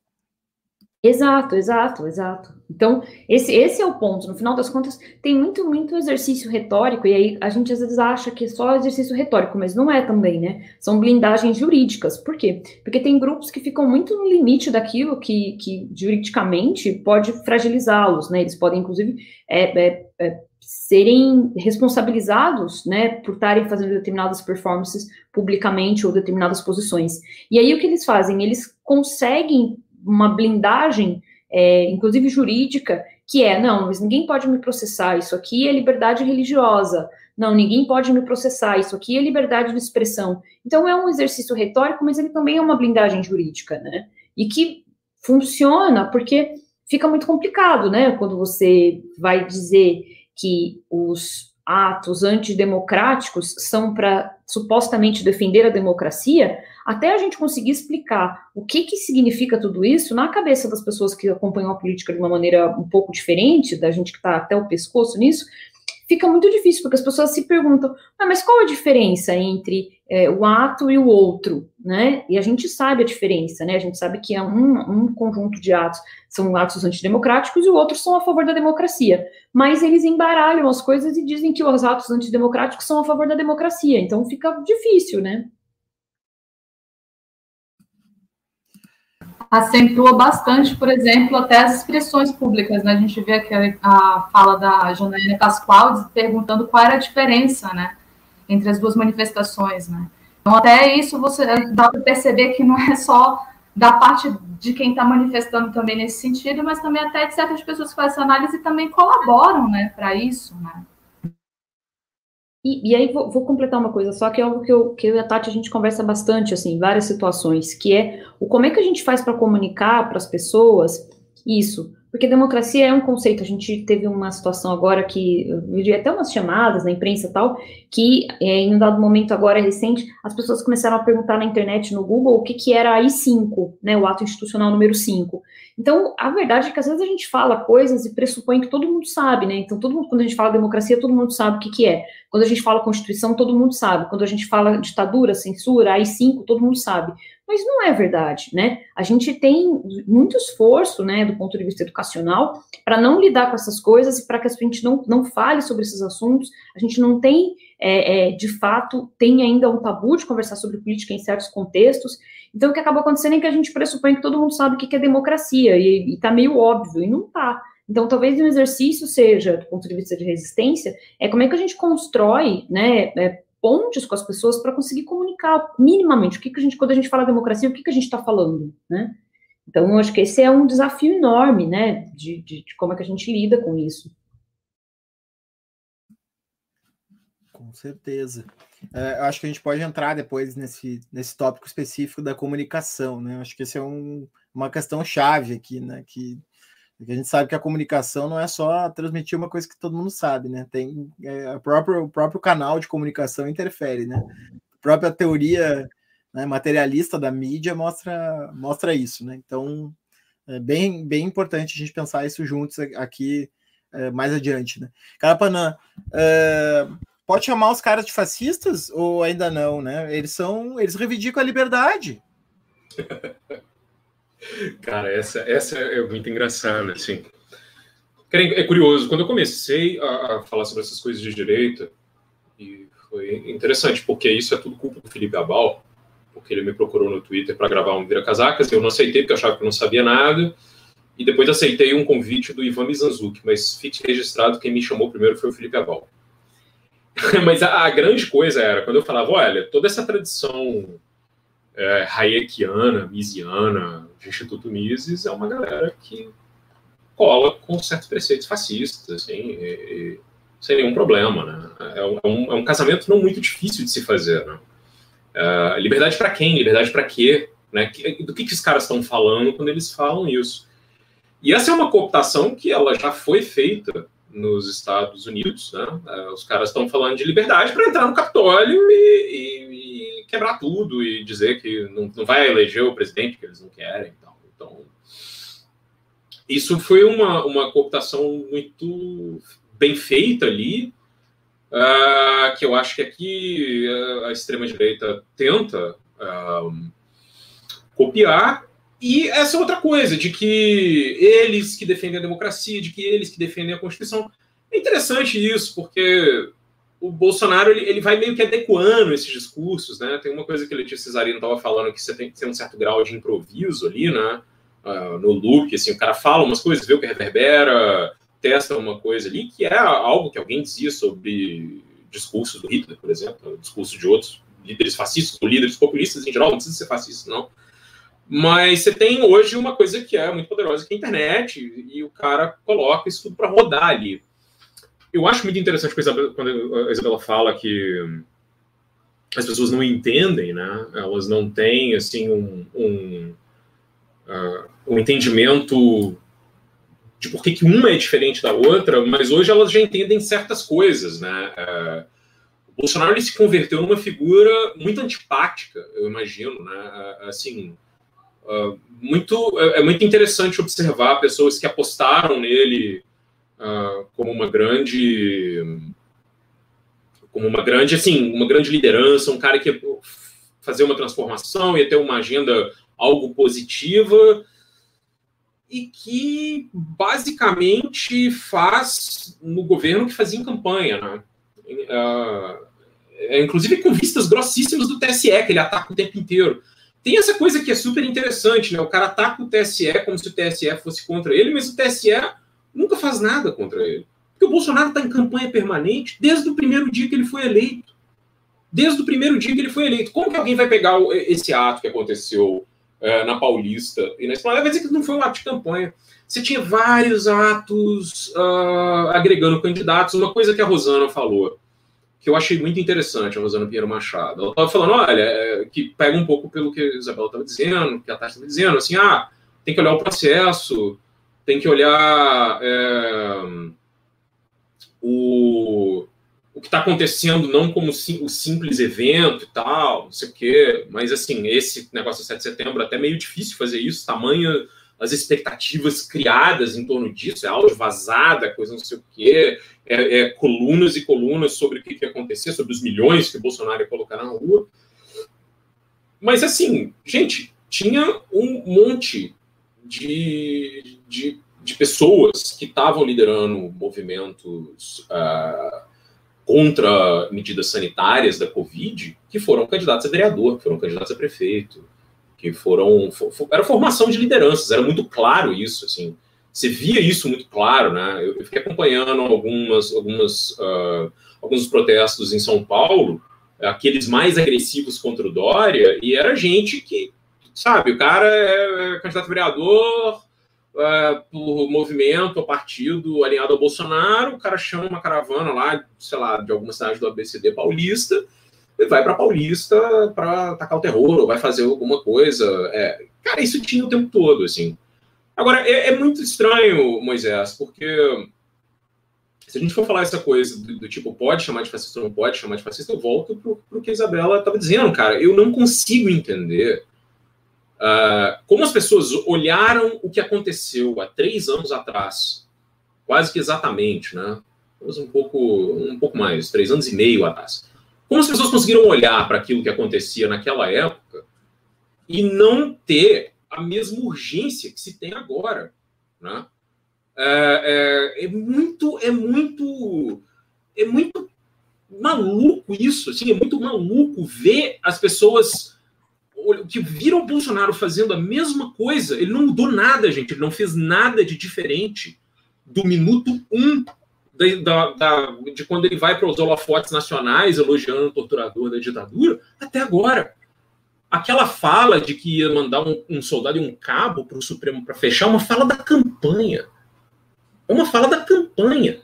Exato, exato, exato. Então, esse, esse é o ponto. No final das contas, tem muito, muito exercício retórico, e aí a gente às vezes acha que é só exercício retórico, mas não é também, né? São blindagens jurídicas. Por quê? Porque tem grupos que ficam muito no limite daquilo que, que juridicamente pode fragilizá-los, né? Eles podem, inclusive, é, é, é, serem responsabilizados, né, por estarem fazendo determinadas performances publicamente ou determinadas posições. E aí o que eles fazem? Eles conseguem uma blindagem, é, inclusive jurídica, que é, não, mas ninguém pode me processar, isso aqui é liberdade religiosa, não, ninguém pode me processar, isso aqui é liberdade de expressão. Então é um exercício retórico, mas ele também é uma blindagem jurídica, né? E que funciona porque fica muito complicado, né? Quando você vai dizer que os atos antidemocráticos são para supostamente defender a democracia, até a gente conseguir explicar o que, que significa tudo isso na cabeça das pessoas que acompanham a política de uma maneira um pouco diferente, da gente que está até o pescoço nisso, fica muito difícil, porque as pessoas se perguntam, ah, mas qual a diferença entre é, o ato e o outro, né? E a gente sabe a diferença, né? A gente sabe que é um, um conjunto de atos são atos antidemocráticos e o outro são a favor da democracia. Mas eles embaralham as coisas e dizem que os atos antidemocráticos são a favor da democracia. Então fica difícil, né? Acentua bastante, por exemplo, até as expressões públicas. Né? A gente vê aqui a, fala da Janaína Pascoal perguntando qual era a diferença né, entre as duas manifestações. Né? Então, até isso você dá para perceber que não é só da parte de quem está manifestando também nesse sentido, mas também até de certas pessoas que fazem essa análise também colaboram né, para isso. Né? E, e aí vou, vou, completar uma coisa só, que é algo que eu, que eu e a Tati a gente conversa bastante, assim, em várias situações, que é o como é que a gente faz para comunicar para as pessoas isso. Porque democracia é um conceito. A gente teve uma situação agora que eu vi até umas chamadas na imprensa e tal, que é, em um dado momento agora recente, as pessoas começaram a perguntar na internet, no Google, o que, que era a I5, né, o ato institucional número 5. Então, a verdade é que às vezes a gente fala coisas e pressupõe que todo mundo sabe, né? Então, todo mundo, quando a gente fala democracia, todo mundo sabe o que, que é. Quando a gente fala Constituição, todo mundo sabe. Quando a gente fala ditadura, censura, AI-5, todo mundo sabe. Mas não é verdade, né? A gente tem muito esforço, né, do ponto de vista educacional, para não lidar com essas coisas e para que a gente não, não fale sobre esses assuntos. A gente não tem, é, é, de fato, tem ainda um tabu de conversar sobre política em certos contextos. Então, o que acaba acontecendo é que a gente pressupõe que todo mundo sabe o que é democracia, e está meio óbvio, e não está. Então, talvez um exercício seja, do ponto de vista de resistência, é como é que a gente constrói, né, é, pontes com as pessoas para conseguir comunicar minimamente o que, que a gente, quando a gente fala democracia, o que, que a gente está falando, né? Então, acho que esse é um desafio enorme, né, de, de, de como é que a gente lida com isso. Com certeza. É, acho que a gente pode entrar depois nesse, nesse tópico específico da comunicação, né? Acho que esse é um, uma questão chave aqui, né? Que, que, a gente sabe que a comunicação não é só transmitir uma coisa que todo mundo sabe, né? Tem é, o, próprio, o próprio canal de comunicação interfere, né? A própria teoria né, materialista da mídia mostra, mostra isso, né? Então, é bem, bem importante a gente pensar isso juntos aqui é, mais adiante, né? Carapanã, é, Pode chamar os caras de fascistas ou ainda não, né? Eles são, eles reivindicam a liberdade. Cara, essa, essa é muito engraçada, assim. É curioso, quando eu comecei a, falar sobre essas coisas de direita, e foi interessante, porque isso é tudo culpa do Felipe Abal, porque ele me procurou no Twitter para gravar um Vira Casacas, eu não aceitei porque eu achava que não sabia nada, e depois aceitei um convite do Ivan Mizanzuki, mas fique registrado, quem me chamou primeiro foi o Felipe Aval. mas a, a, grande coisa era, quando eu falava, olha, toda essa tradição é, hayekiana, misiana, de Instituto Mises, é uma galera que cola com certos preceitos fascistas, assim, e, e, sem nenhum problema, né? É um, é um, é casamento não muito difícil de se fazer, né? Uh, liberdade para quem? Liberdade para quê? Né? Do que, que os caras estão falando quando eles falam isso? E essa é uma cooptação que ela já foi feita nos Estados Unidos. Né? Uh, os caras estão falando de liberdade para entrar no Capitólio e, e, e, quebrar tudo e dizer que não, não vai eleger o presidente que eles não querem. Então, então isso foi uma, uma cooptação muito bem feita ali, uh, que eu acho que aqui a extrema-direita tenta uh, copiar. E essa outra coisa, de que eles que defendem a democracia, de que eles que defendem a Constituição. É interessante isso, porque o Bolsonaro ele, ele vai meio que adequando esses discursos, né? Tem uma coisa que a Letícia Cesarino estava falando, que você tem que ter um certo grau de improviso ali, né? Uh, no look, assim, o cara fala umas coisas, vê o que reverbera, testa uma coisa ali, que é algo que alguém dizia sobre discurso do Hitler, por exemplo, discurso de outros líderes fascistas, ou líderes populistas em geral, não precisa ser fascista, não. Mas você tem hoje uma coisa que é muito poderosa, que é a internet, e o cara coloca isso tudo para rodar ali. Eu acho muito interessante quando a Isabela fala que as pessoas não entendem, né? Elas não têm, assim, um, um, uh, um entendimento de por que, que uma é diferente da outra, mas hoje elas já entendem certas coisas, né? O Bolsonaro ele se converteu numa figura muito antipática, eu imagino, né? É, assim, é, muito, é, muito interessante observar pessoas que apostaram nele como uma grande como uma grande assim uma grande liderança um cara que ia fazer uma transformação ia ter uma agenda algo positiva e que basicamente faz no governo que fazia em campanha, né? Uh, é, inclusive com vistas grossíssimas do TSE, que ele ataca o tempo inteiro. Tem essa coisa que é super interessante, né? O cara ataca o TSE como se o TSE fosse contra ele, mas o TSE nunca faz nada contra ele. Porque o Bolsonaro está em campanha permanente desde o primeiro dia que ele foi eleito. Desde o primeiro dia que ele foi eleito. Como que alguém vai pegar esse ato que aconteceu é, na Paulista e na Esplanada, vai dizer que não foi um ato de campanha. Você tinha vários atos uh, agregando candidatos. Uma coisa que a Rosana falou, que eu achei muito interessante, a Rosana Pinheiro Machado. Ela estava falando, olha, é, que pega um pouco pelo que a Isabela estava dizendo, que a Tati estava dizendo, assim, ah, tem que olhar o processo, tem que olhar é, o o que está acontecendo não como sim, o simples evento e tal, não sei o quê, mas assim, esse negócio do 7 de setembro é até meio difícil fazer isso, tamanho as expectativas criadas em torno disso, é áudio vazada, coisa não sei o quê, é, é colunas e colunas sobre o que, que ia acontecer, sobre os milhões que o Bolsonaro ia colocar na rua. Mas assim, gente, tinha um monte de, de, de pessoas que estavam liderando movimentos uh, contra medidas sanitárias da Covid que foram candidatos a vereador, que foram candidatos a prefeito, que foram. For, era formação de lideranças, era muito claro isso, assim. Você via isso muito claro, né? Eu, eu fiquei acompanhando algumas, algumas, uh, alguns protestos em São Paulo, aqueles mais agressivos contra o Dória, e era gente que, sabe, o cara é, é candidato a vereador, uh, por movimento partido alinhado ao Bolsonaro, o cara chama uma caravana lá, sei lá, de alguma cidade do ABCD paulista, vai para Paulista para atacar o terror, ou vai fazer alguma coisa. É, cara, isso tinha o tempo todo, assim. Agora, é, é, muito estranho, Moisés, porque se a gente for falar essa coisa do, do, tipo, pode chamar de fascista ou não pode chamar de fascista, eu volto para o que a Isabela estava dizendo, cara. Eu não consigo entender Uh, como as pessoas olharam o que aconteceu há três anos atrás, quase que exatamente, né? Um pouco, um pouco mais, três anos e meio atrás. Como as pessoas conseguiram olhar para aquilo que acontecia naquela época e não ter a mesma urgência que se tem agora, né? É, é, é muito, é muito, é muito maluco isso, assim, é muito maluco ver as pessoas que viram o Bolsonaro fazendo a mesma coisa, ele não mudou nada, gente. Ele não fez nada de diferente do minuto um da, da, de quando ele vai para os holofotes nacionais elogiando o torturador da ditadura até agora. Aquela fala de que ia mandar um, um soldado e um cabo para o Supremo para fechar, uma fala da campanha. Uma fala da campanha.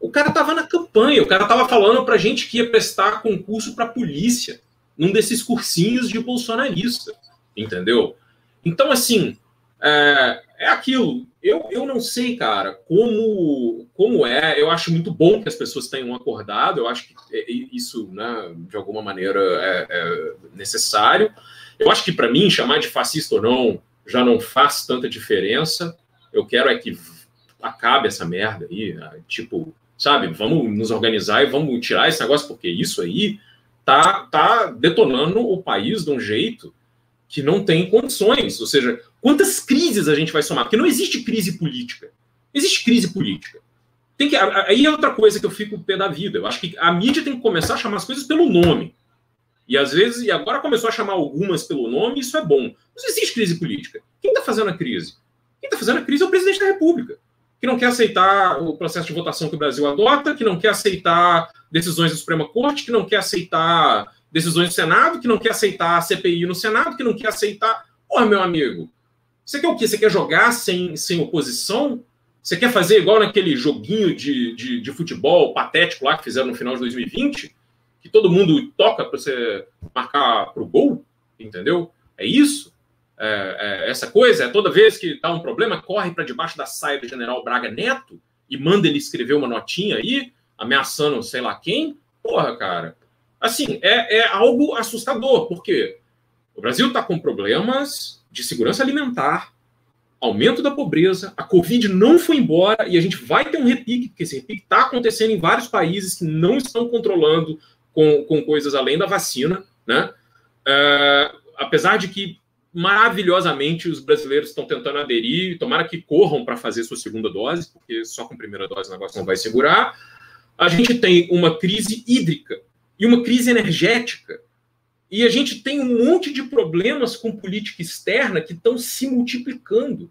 O cara estava na campanha, o cara estava falando para gente que ia prestar concurso para polícia, num desses cursinhos de bolsonarista, entendeu? Então, assim, é, é aquilo. Eu, eu não sei, cara, como, como é. Eu acho muito bom que as pessoas tenham acordado. Eu acho que é, isso, né, de alguma maneira, é, é necessário. Eu acho que, para mim, chamar de fascista ou não já não faz tanta diferença. Eu quero é que acabe essa merda aí. Né, tipo, sabe, vamos nos organizar e vamos tirar esse negócio, porque isso aí tá, tá detonando o país de um jeito que não tem condições. Ou seja, quantas crises a gente vai somar? Porque não existe crise política. Existe crise política. Tem que, aí é outra coisa que eu fico pé da vida. Eu acho que a mídia tem que começar a chamar as coisas pelo nome. E às vezes, e agora começou a chamar algumas pelo nome, isso é bom. Não existe crise política. Quem está fazendo a crise? Quem está fazendo a crise é o presidente da República, que não quer aceitar o processo de votação que o Brasil adota, que não quer aceitar decisões da Suprema Corte, que não quer aceitar decisões do Senado, que não quer aceitar a CPI no Senado, que não quer aceitar. Porra, meu amigo, você quer o quê? Você quer jogar sem, sem oposição? Você quer fazer igual naquele joguinho de, de, de futebol patético lá que fizeram no final de 2020? Que todo mundo toca para você marcar para o gol? Entendeu? É isso? É, é, essa coisa? É toda vez que dá um problema, corre para debaixo da saia do general Braga Neto e manda ele escrever uma notinha aí, ameaçando sei lá quem? Porra, cara. Assim, é, é algo assustador, porque o Brasil está com problemas de segurança alimentar, aumento da pobreza, a Covid não foi embora e a gente vai ter um repique, porque esse repique está acontecendo em vários países que não estão controlando com, com coisas além da vacina, né? É, apesar de que maravilhosamente os brasileiros estão tentando aderir, tomara que corram para fazer sua segunda dose, porque só com primeira dose o negócio não vai segurar. A gente tem uma crise hídrica e uma crise energética. E a gente tem um monte de problemas com política externa que estão se multiplicando.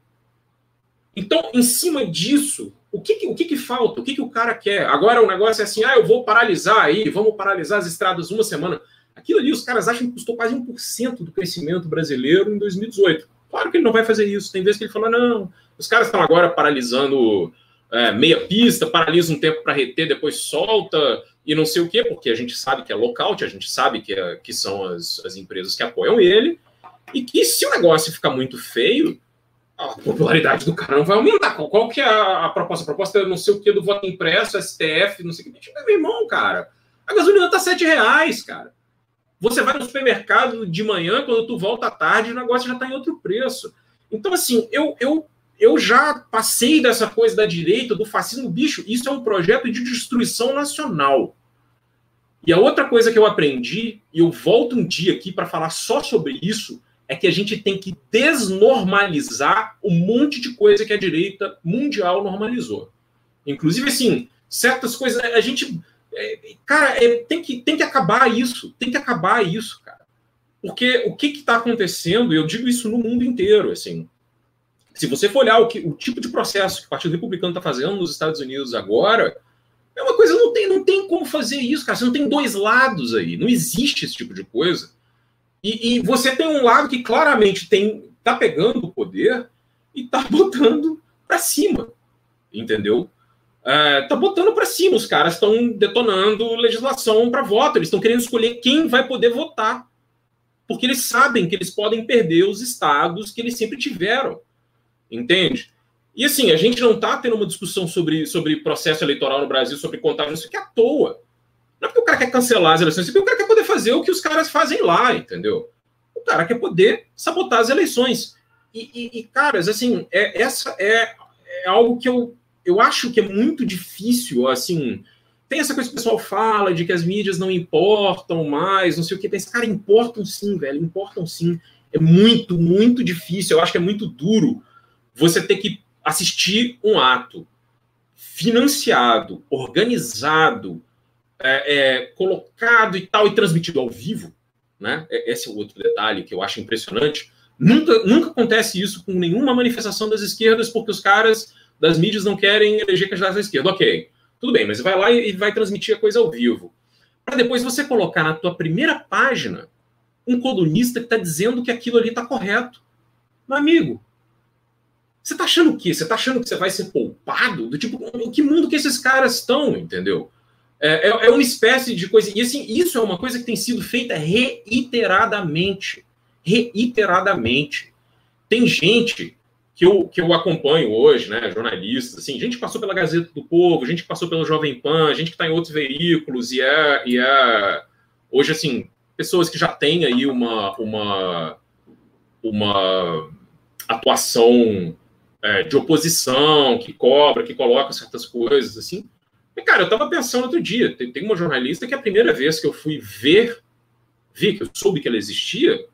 Então, em cima disso, o que, o que, que falta? O que, que o cara quer? Agora o negócio é assim: ah, eu vou paralisar aí, vamos paralisar as estradas uma semana. Aquilo ali, os caras acham que custou quase 1% do crescimento brasileiro em 2018. Claro que ele não vai fazer isso. Tem vezes que ele fala: não, os caras estão agora paralisando é, meia pista, paralisa um tempo para reter, depois solta e não sei o quê, porque a gente sabe que é lockout, a gente sabe que, é, que são as, as empresas que apoiam ele, e que se o negócio ficar muito feio, a popularidade do cara não vai aumentar. Qual, qual que é a, a, proposta? A proposta é não sei o que do voto impresso, STF, não sei o que. Tipo, meu irmão, cara, a gasolina tá 7 reais, cara. Você vai no supermercado de manhã, quando tu volta à tarde, o negócio já está em outro preço. Então, assim, eu, eu eu já passei dessa coisa da direita, do fascismo, bicho, isso é um projeto de destruição nacional. E a outra coisa que eu aprendi, e eu volto um dia aqui para falar só sobre isso, é que a gente tem que desnormalizar um monte de coisa que a direita mundial normalizou. Inclusive, assim, certas coisas, a gente. É, cara, é, tem, que, tem que acabar isso. Tem que acabar isso, cara. Porque o que está acontecendo, e eu digo isso no mundo inteiro, assim, se você for olhar o, que, o tipo de processo que o Partido Republicano está fazendo nos Estados Unidos agora, é uma coisa, não tem, não tem como fazer isso, cara. Você não tem dois lados aí. Não existe esse tipo de coisa. E, e você tem um lado que claramente tem tá pegando o poder e tá botando para cima. Entendeu? É, tá botando para cima. Os caras estão detonando legislação para voto. Eles estão querendo escolher quem vai poder votar. Porque eles sabem que eles podem perder os estados que eles sempre tiveram. Entende? E assim, a gente não está tendo uma discussão sobre, sobre processo eleitoral no Brasil, sobre contagem, isso aqui é à toa. Não é porque o cara quer cancelar as eleições, é porque o cara quer poder fazer o que os caras fazem lá, entendeu? O cara quer poder sabotar as eleições. E, e, e caras, assim, é, essa é, é algo que eu, eu acho que é muito difícil, assim. Tem essa coisa que o pessoal fala de que as mídias não importam mais, não sei o que. Tem, cara, importam sim, velho, importam sim. É muito, muito difícil. Eu acho que é muito duro você ter que assistir um ato financiado, organizado, é, é, colocado e tal, e transmitido ao vivo, né? Esse é outro detalhe que eu acho impressionante. Nunca, nunca acontece isso com nenhuma manifestação das esquerdas, porque os caras das mídias não querem eleger candidatos da esquerda. Ok, tudo bem, mas vai lá e vai transmitir a coisa ao vivo. Para depois você colocar na tua primeira página um colunista que está dizendo que aquilo ali está correto. Meu amigo, você está achando o quê? Você está achando que você vai ser poupado? Do tipo, em que mundo que esses caras estão, entendeu? É, é, é, uma espécie de coisa. E assim, isso é uma coisa que tem sido feita reiteradamente. Reiteradamente. Tem gente que eu, que eu acompanho hoje, né, jornalistas, assim, gente que passou pela Gazeta do Povo, gente que passou pelo Jovem Pan, gente que está em outros veículos e é, e é hoje, assim, pessoas que já têm aí uma, uma, uma atuação é, de oposição, que cobra, que coloca certas coisas, assim, e, cara, eu estava pensando outro dia, tem, tem, uma jornalista que a primeira vez que eu fui ver, vi que eu soube que ela existia,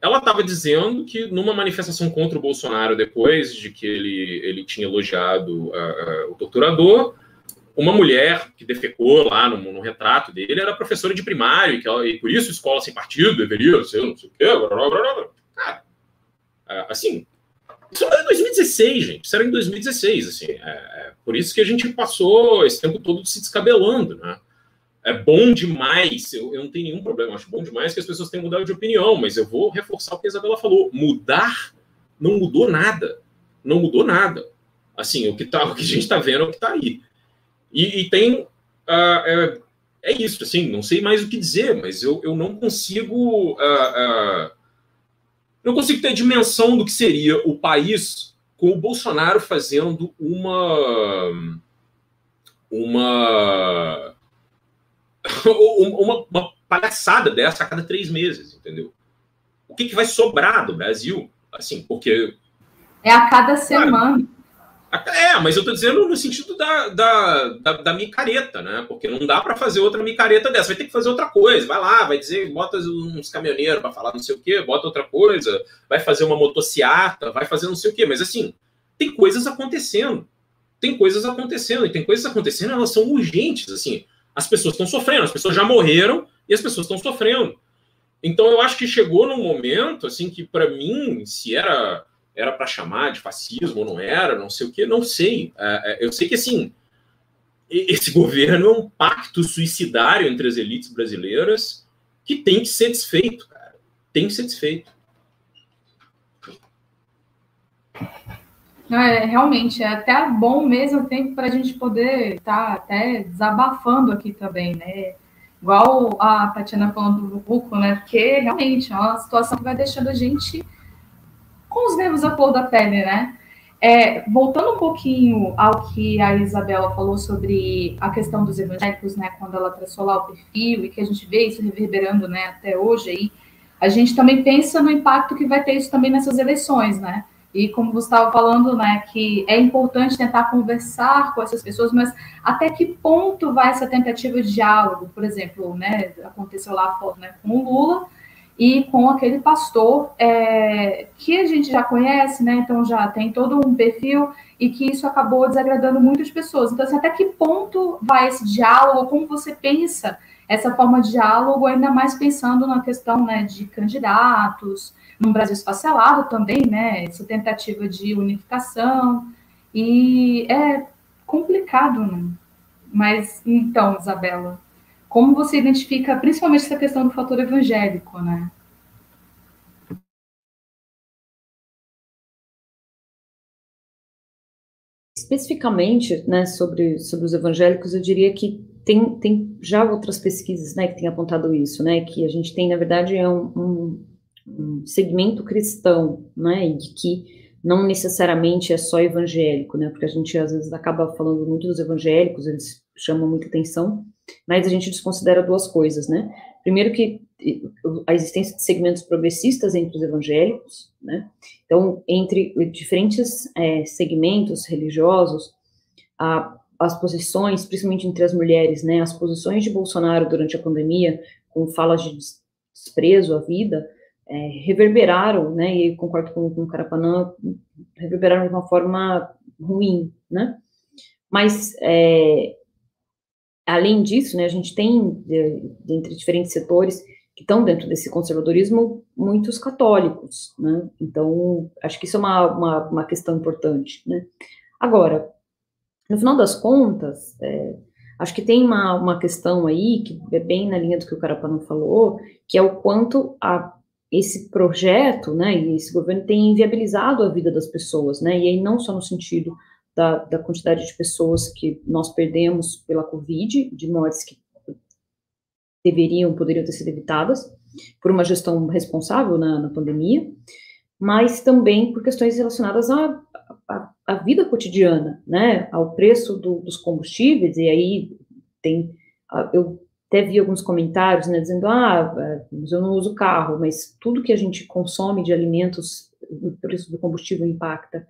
ela estava dizendo que numa manifestação contra o Bolsonaro, depois de que ele, ele tinha elogiado uh, uh, o torturador, uma mulher que defecou lá no, no, retrato dele era professora de primário, e, que ela, e por isso escola sem partido deveria ser não sei o quê. Blá, blá, blá, Cara, uh, assim, isso era em 2016, gente. Isso era em 2016, assim. É, é, por isso que a gente passou esse tempo todo se descabelando, né? É bom demais, eu, eu não tenho nenhum problema, acho bom demais que as pessoas tenham mudado de opinião, mas eu vou reforçar o que a Isabela falou. Mudar não mudou nada. Não mudou nada. Assim, o que, tá, o que a gente está vendo é o que está aí. E, e tem. Uh, é, é, isso, assim, não sei mais o que dizer, mas eu, eu não consigo. Uh, uh, não consigo ter a dimensão do que seria o país com o Bolsonaro fazendo uma uma uma, uma palhaçada dessa a cada três meses, entendeu? O que, que vai sobrar do Brasil? Assim, porque é a cada semana. É, mas eu tô dizendo no sentido da, da, da, da micareta, né? Porque não dá para fazer outra micareta dessa. Vai ter que fazer outra coisa. Vai lá, vai dizer, bota uns caminhoneiros para falar não sei o quê, bota outra coisa, vai fazer uma motociata, vai fazer não sei o quê. Mas assim, tem coisas acontecendo. Tem coisas acontecendo. E tem coisas acontecendo, elas são urgentes, assim. As pessoas estão sofrendo, as pessoas já morreram e as pessoas estão sofrendo. Então eu acho que chegou num momento, assim, que para mim, se era era para chamar de fascismo não era, não sei o que, não sei. É, é, eu sei que, assim, esse governo é um pacto suicidário entre as elites brasileiras que tem que ser desfeito, cara. Tem que ser desfeito. É, realmente, é até bom mesmo tempo para a gente poder estar tá até desabafando aqui também, né? Igual a Tatiana falando do Buco, né? Porque realmente é uma situação que vai deixando a gente com os nervos à flor da pele, né? É, voltando um pouquinho ao que a Isabela falou sobre a questão dos evangélicos, né, quando ela traçou lá o perfil e que a gente vê isso reverberando, né, até hoje aí, a gente também pensa no impacto que vai ter isso também nessas eleições, né? E como você estava falando, né, que é importante tentar conversar com essas pessoas, mas até que ponto vai essa tentativa de diálogo? Por exemplo, né, aconteceu lá né, com o Lula, e com aquele pastor é, que a gente já conhece, né? Então já tem todo um perfil e que isso acabou desagradando muitas pessoas. Então, assim, até que ponto vai esse diálogo? Como você pensa essa forma de diálogo, ainda mais pensando na questão né, de candidatos, no Brasil esfacelado também, né? Essa tentativa de unificação. E é complicado, né? Mas então, Isabela, como você identifica principalmente essa questão do fator evangélico, né? Especificamente, né, sobre, sobre os evangélicos, eu diria que tem, tem já outras pesquisas, né, que têm apontado isso, né, que a gente tem, na verdade, é um, um, um segmento cristão, né, e que não necessariamente é só evangélico, né, porque a gente às vezes acaba falando muito dos evangélicos, eles chamam muita atenção, mas a gente desconsidera duas coisas, né? Primeiro que a existência de segmentos progressistas entre os evangélicos, né? Então, entre diferentes é, segmentos religiosos, a, as posições, principalmente entre as mulheres, né? As posições de Bolsonaro durante a pandemia, com falas de desprezo à vida, é, reverberaram, né? E concordo com, com o Carapanã, reverberaram de uma forma ruim, né? Mas é, além disso, né, a gente tem, de, de, entre diferentes setores, que estão dentro desse conservadorismo, muitos católicos, né? Então, acho que isso é uma, uma, uma questão importante, né? Agora, no final das contas, é, acho que tem uma, uma questão aí, que é bem na linha do que o Carapano falou, que é o quanto a, esse projeto, né, e esse governo tem inviabilizado a vida das pessoas, né, e aí não só no sentido da, da quantidade de pessoas que nós perdemos pela Covid, de mortes que deveriam, poderiam ter sido evitadas, por uma gestão responsável na, na pandemia, mas também por questões relacionadas à, à, à vida cotidiana, né, ao preço do, dos combustíveis, e aí tem, eu até vi alguns comentários, né, dizendo, ah, é, eu não uso carro, mas tudo que a gente consome de alimentos, o preço do combustível impacta,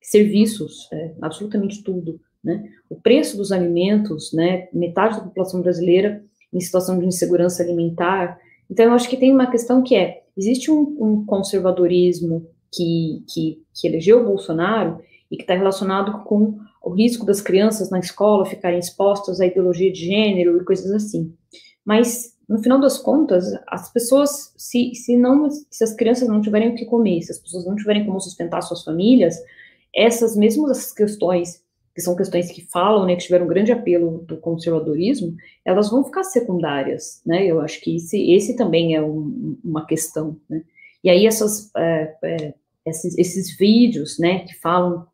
serviços, é, absolutamente tudo, né, o preço dos alimentos, né, metade da população brasileira em situação de insegurança alimentar. Então, eu acho que tem uma questão que é: existe um, um conservadorismo que, que, que elegeu o Bolsonaro e que está relacionado com o risco das crianças na escola ficarem expostas à ideologia de gênero e coisas assim. Mas, no final das contas, as pessoas, se, se, não, se as crianças não tiverem o que comer, se as pessoas não tiverem como sustentar suas famílias, essas mesmas questões que são questões que falam, né, que tiveram um grande apelo do conservadorismo, elas vão ficar secundárias, né, eu acho que esse, esse também é um, uma questão, né, e aí essas, é, é, esses, esses, vídeos, né, que falam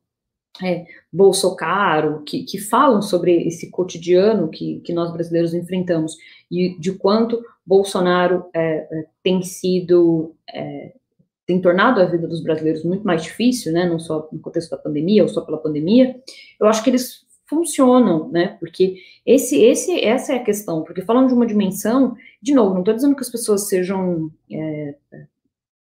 é, Bolsonaro, que, que falam sobre esse cotidiano que, que nós brasileiros enfrentamos, e de quanto Bolsonaro é, é, tem sido é, tem tornado a vida dos brasileiros muito mais difícil, né, não só no contexto da pandemia ou só pela pandemia, eu acho que eles funcionam, né, porque esse, esse, essa é a questão, porque falando de uma dimensão, de novo, não estou dizendo que as pessoas sejam é,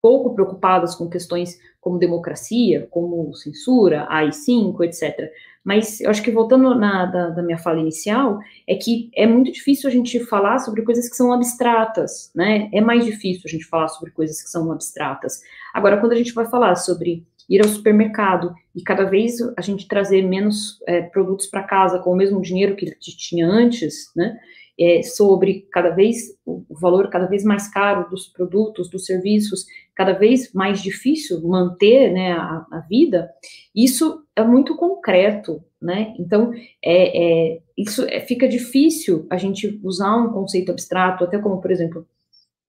pouco preocupadas com questões como democracia, como censura, AI-5, etc., mas eu acho que voltando na da, da, minha fala inicial, é que é muito difícil a gente falar sobre coisas que são abstratas, né? É mais difícil a gente falar sobre coisas que são abstratas. Agora, quando a gente vai falar sobre ir ao supermercado e cada vez a gente trazer menos é, produtos para casa com o mesmo dinheiro que tinha antes, né? é, sobre cada vez o valor cada vez mais caro dos produtos, dos serviços, cada vez mais difícil manter né, a, a vida, isso é muito concreto, né? Então, é, é isso é, fica difícil a gente usar um conceito abstrato, até como, por exemplo,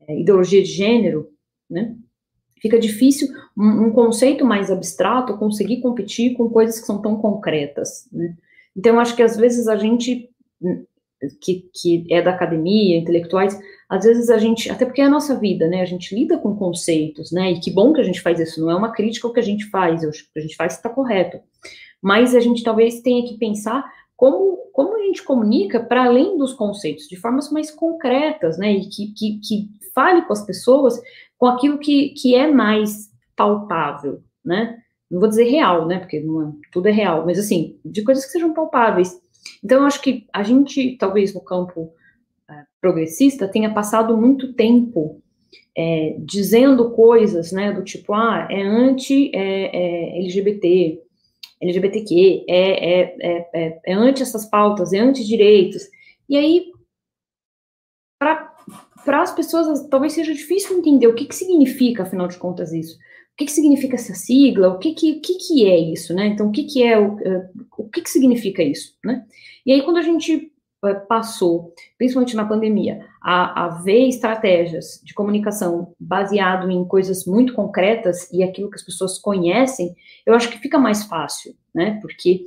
é, ideologia de gênero, né? Fica difícil um, um, conceito mais abstrato conseguir competir com coisas que são tão concretas, né? Então, acho que às vezes a gente que, que é da academia, intelectuais, às vezes a gente, até porque é a nossa vida, né, a gente lida com conceitos, né, e que bom que a gente faz isso, não é uma crítica ao que a gente faz, o que a gente faz está correto, mas a gente talvez tenha que pensar como, como a gente comunica para além dos conceitos, de formas mais concretas, né, e que, que, que fale com as pessoas com aquilo que, que é mais palpável, né, não vou dizer real, né, porque é, tudo é real, mas assim, de coisas que sejam palpáveis, então, eu acho que a gente, talvez no campo é, progressista, tenha passado muito tempo é, dizendo coisas, né, do tipo, ah, é anti-LGBT, é, LGBTQ, é, é, é, é, é anti essas pautas, é anti-direitos. E aí, para as pessoas, talvez seja difícil entender o que, que significa, afinal de contas, isso que, que significa essa sigla, o que, que, que, que é isso, né? Então, o que, que é, o, uh, o que, que significa isso, né? E aí, quando a gente uh, passou, principalmente na pandemia, a, a ver estratégias de comunicação baseado em coisas muito concretas e aquilo que as pessoas conhecem, eu acho que fica mais fácil, né? Porque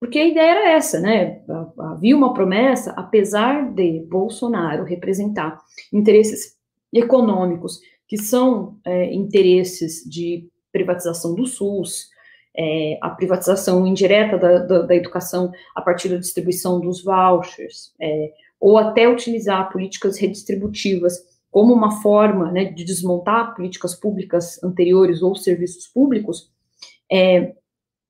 porque a ideia era essa, né? Havia uma promessa, apesar de Bolsonaro representar interesses econômicos que são é, interesses de privatização do SUS, é, a privatização indireta da, da, da, educação a partir da distribuição dos vouchers, é, ou até utilizar políticas redistributivas como uma forma né, de desmontar políticas públicas anteriores ou serviços públicos, é,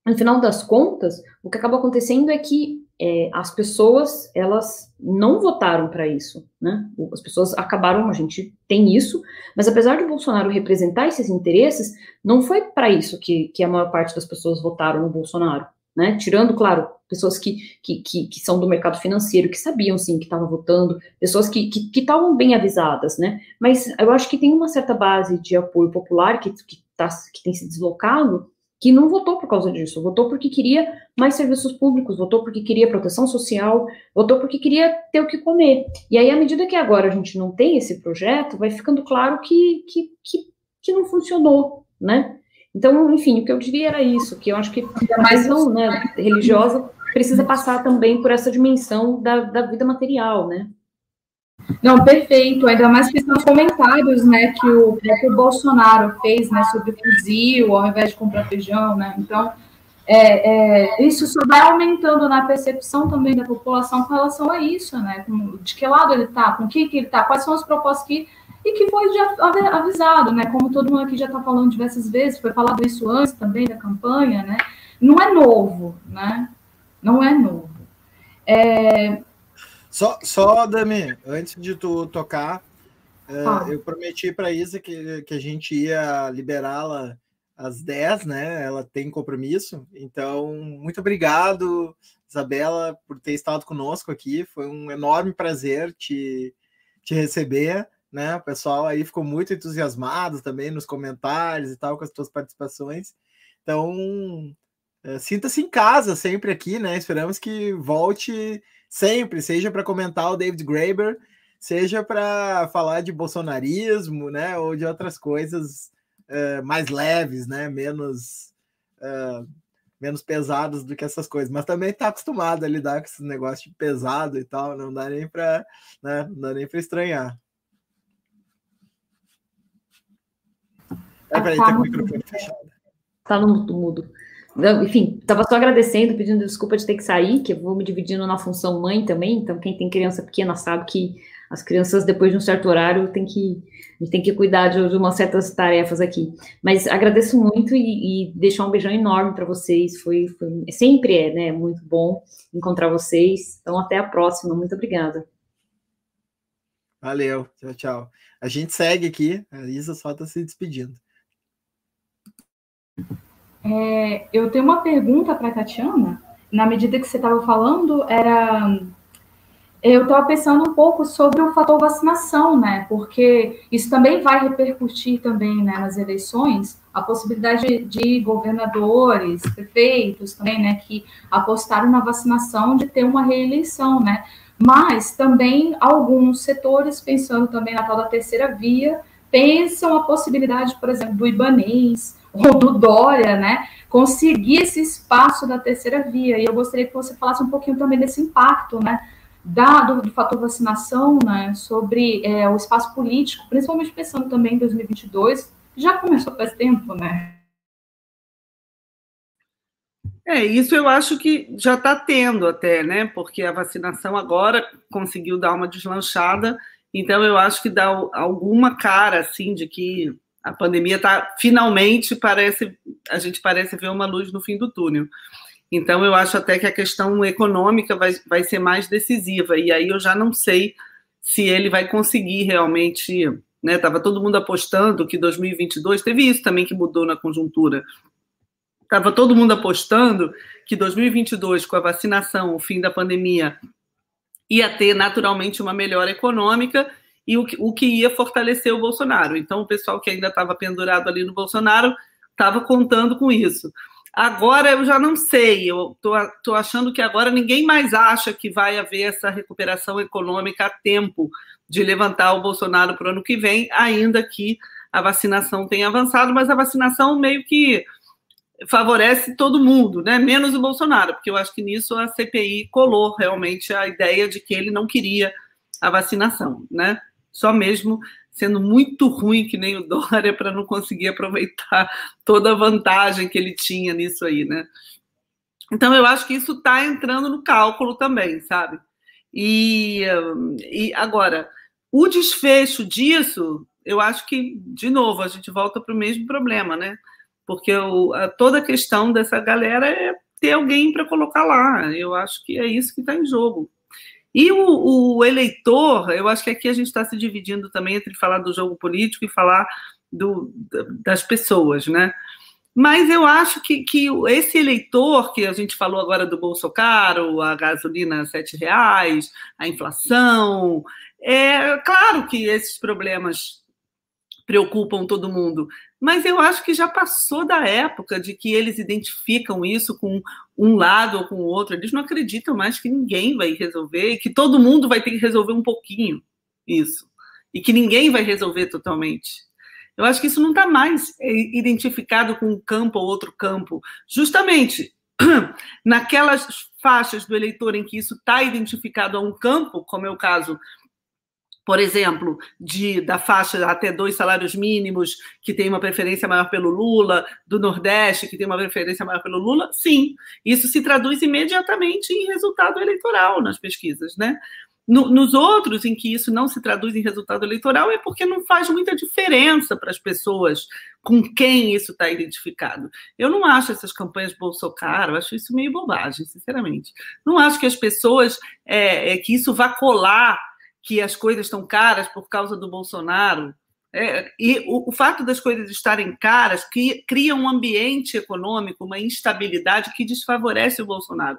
no final das contas, o que acaba acontecendo é que é, as pessoas elas não votaram para isso, né? As pessoas acabaram, a gente tem isso, mas apesar de Bolsonaro representar esses interesses, não foi para isso que, que a maior parte das pessoas votaram no Bolsonaro, né? Tirando, claro, pessoas que, que, que, que, são do mercado financeiro, que sabiam sim que estavam votando, pessoas que estavam bem avisadas, né? Mas eu acho que tem uma certa base de apoio popular que, que, tá, que tem se deslocado, que não votou por causa disso, votou porque queria mais serviços públicos, votou porque queria proteção social, votou porque queria ter o que comer. E aí, à medida que agora a gente não tem esse projeto, vai ficando claro que, que, que, que não funcionou, né? Então, enfim, o que eu diria era isso, que eu acho que a questão né, religiosa precisa passar também por essa dimensão da, da vida material, né? Não, perfeito. Ainda mais que são os comentários, né, que o próprio Bolsonaro fez, né, sobre fuzil, ao invés de comprar feijão, né. Então, é, é, isso só vai aumentando na percepção também da população com relação a isso, né, de que lado ele está, com que que ele está, quais são as propostas que e que foi já avisado, né, como todo mundo aqui já está falando diversas vezes, foi falado isso antes também da campanha, né, não é novo, né, não é novo. É, só, só, Dami, antes de tu tocar, ah. eu prometi para Isa que, que a gente ia liberá-la às 10, né? Ela tem compromisso. Então, muito obrigado, Isabela, por ter estado conosco aqui. Foi um enorme prazer te, te receber. Né? O pessoal aí ficou muito entusiasmado também nos comentários e tal, com as tuas participações. Então, é, sinta-se em casa sempre aqui, né? Esperamos que volte sempre, seja para comentar o David Graeber, seja para falar de bolsonarismo, né, ou de outras coisas uh, mais leves, né, menos uh, menos pesados do que essas coisas, mas também está acostumado a lidar com esses negócios de pesado e tal, não dá nem para, né, não dá nem para estranhar. É, tá com o microfone fechado. Tá no mudo. Enfim, estava só agradecendo, pedindo desculpa de ter que sair, que eu vou me dividindo na função mãe também. Então, quem tem criança pequena sabe que as crianças, depois de um certo horário, tem que, a gente tem que cuidar de, de umas certas tarefas aqui. Mas agradeço muito e, e deixar um beijão enorme para vocês. Foi, foi, sempre é, né? Muito bom encontrar vocês. Então, até a próxima. Muito obrigada. Valeu, tchau, tchau. A gente segue aqui. A Isa só está se despedindo. É, eu tenho uma pergunta para a Tatiana. Na medida que você estava falando, era eu estava pensando um pouco sobre o fator vacinação, né? Porque isso também vai repercutir também né, nas eleições, a possibilidade de governadores, prefeitos também, né, que apostaram na vacinação de ter uma reeleição, né? Mas também alguns setores, pensando também na tal da terceira via, pensam a possibilidade, por exemplo, do Ibanês, ou do Dória, né, conseguir esse espaço da terceira via. E eu gostaria que você falasse um pouquinho também desse impacto, né, da, do, do fator vacinação, né, sobre é, o espaço político, principalmente pensando também em 2022, que já começou faz tempo, né? É, isso eu acho que já está tendo até, né? Porque a vacinação agora conseguiu dar uma deslanchada, então eu acho que dá alguma cara, assim, de que a pandemia está finalmente parece a gente parece ver uma luz no fim do túnel. Então eu acho até que a questão econômica vai, vai ser mais decisiva e aí eu já não sei se ele vai conseguir realmente, né? Tava todo mundo apostando que 2022 teve isso também que mudou na conjuntura. Tava todo mundo apostando que 2022 com a vacinação, o fim da pandemia, ia ter naturalmente uma melhora econômica e o que, o que ia fortalecer o Bolsonaro. Então, o pessoal que ainda estava pendurado ali no Bolsonaro estava contando com isso. Agora eu já não sei, eu estou achando que agora ninguém mais acha que vai haver essa recuperação econômica a tempo de levantar o Bolsonaro para o ano que vem, ainda que a vacinação tenha avançado, mas a vacinação meio que favorece todo mundo, né? menos o Bolsonaro, porque eu acho que nisso a CPI colou realmente a ideia de que ele não queria a vacinação. Né? Só mesmo sendo muito ruim que nem o Dória para não conseguir aproveitar toda a vantagem que ele tinha nisso aí, né? Então eu acho que isso está entrando no cálculo também, sabe? E, e agora o desfecho disso, eu acho que de novo a gente volta para o mesmo problema, né? Porque o, a, toda a questão dessa galera é ter alguém para colocar lá. Eu acho que é isso que está em jogo. E o, o, eleitor, eu acho que aqui a gente está se dividindo também entre falar do jogo político e falar do, das pessoas, né? Mas eu acho que, que esse eleitor, que a gente falou agora do Bolsonaro, a gasolina a sete reais, a inflação, é claro que esses problemas preocupam todo mundo, mas eu acho que já passou da época de que eles identificam isso com um lado ou com o outro. Eles não acreditam mais que ninguém vai resolver, que todo mundo vai ter que resolver um pouquinho isso, e que ninguém vai resolver totalmente. Eu acho que isso não está mais é, identificado com um campo ou outro campo. Justamente naquelas faixas do eleitor em que isso está identificado a um campo, como é o caso por exemplo, de, da faixa até dois salários mínimos, que tem uma preferência maior pelo Lula, do Nordeste, que tem uma preferência maior pelo Lula, sim, isso se traduz imediatamente em resultado eleitoral nas pesquisas, né? No, nos outros, em que isso não se traduz em resultado eleitoral, é porque não faz muita diferença para as pessoas com quem isso está identificado. Eu não acho essas campanhas Bolsonaro, acho isso meio bobagem, sinceramente. Não acho que as pessoas, é, é que isso vá colar que as coisas estão caras por causa do Bolsonaro. É, e o, o, fato das coisas estarem caras cria, cria um ambiente econômico, uma instabilidade que desfavorece o Bolsonaro.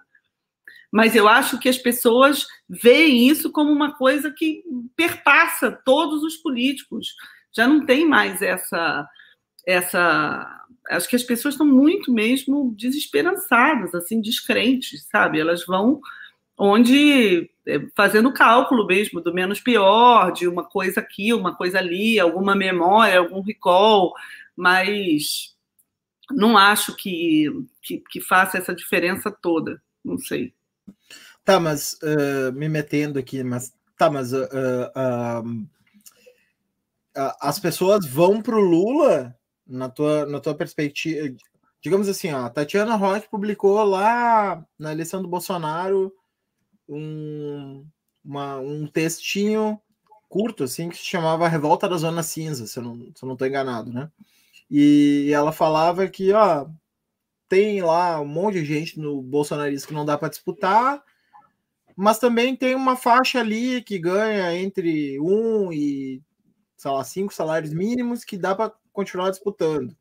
Mas eu acho que as pessoas veem isso como uma coisa que perpassa todos os políticos. Já não tem mais essa. essa acho que as pessoas estão muito mesmo desesperançadas, assim, descrentes, sabe? Elas vão onde é, fazendo cálculo mesmo do menos pior, de uma coisa aqui, uma coisa ali, alguma memória, algum recall, mas não acho que, que, que faça essa diferença toda, não sei. Tá, mas uh, me metendo aqui, mas tá, mas uh, uh, as pessoas vão pro Lula na tua, na tua perspectiva. Digamos assim, ó, a Tatiana Roque publicou lá na eleição do Bolsonaro um, uma, um textinho curto, assim, que se chamava Revolta da Zona Cinza, se eu não, se não enganado, né? E ela falava que, ó, tem lá um monte de gente no bolsonarismo que não dá para disputar, mas também tem uma faixa ali que ganha entre um e, sei lá, cinco salários mínimos que dá para continuar disputando.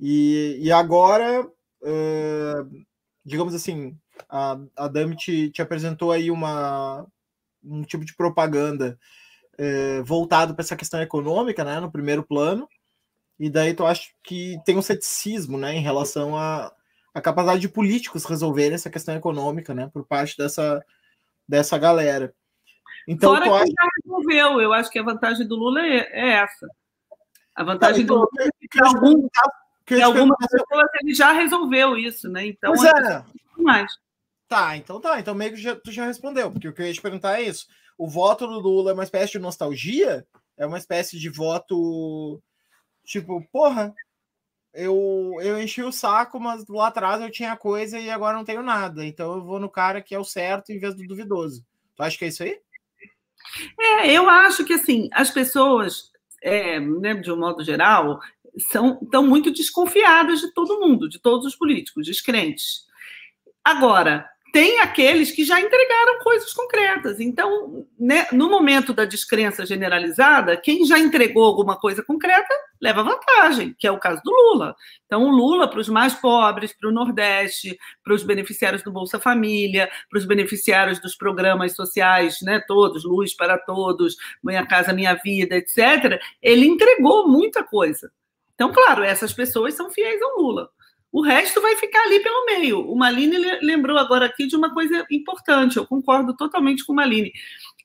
E, e agora, uh, digamos assim, a, a Dami te, te apresentou aí uma, um tipo de propaganda é, voltado para essa questão econômica, né, no primeiro plano, e daí tu acha que tem um ceticismo, né, em relação a, a capacidade de políticos resolverem essa questão econômica, né, por parte dessa, dessa galera. Então, Fora que acha... já resolveu, eu acho que a vantagem do Lula é, é essa. A vantagem então, do Lula é que, algum, que algumas pessoas ele já resolveu isso, né? Então, pois é. mais. Tá, então tá. Então meio que já, tu já respondeu, porque o que eu ia te perguntar é isso. O voto do Lula é uma espécie de nostalgia? É uma espécie de voto tipo, porra, eu, eu enchi o saco, mas lá atrás eu tinha coisa e agora não tenho nada. Então eu vou no cara que é o certo em vez do duvidoso. Tu acha que é isso aí? É, eu acho que assim, as pessoas, é, né, de um modo geral, são estão muito desconfiadas de todo mundo, de todos os políticos, descrentes. Agora, tem aqueles que já entregaram coisas concretas. Então, né, no momento da descrença generalizada, quem já entregou alguma coisa concreta leva vantagem, que é o caso do Lula. Então, o Lula, para os mais pobres, para o Nordeste, para os beneficiários do Bolsa Família, para os beneficiários dos programas sociais, né, todos, Luz para Todos, Minha Casa Minha Vida, etc., ele entregou muita coisa. Então, claro, essas pessoas são fiéis ao Lula. O resto vai ficar ali pelo meio. O Maline lembrou agora aqui de uma coisa importante, eu concordo totalmente com o Maline.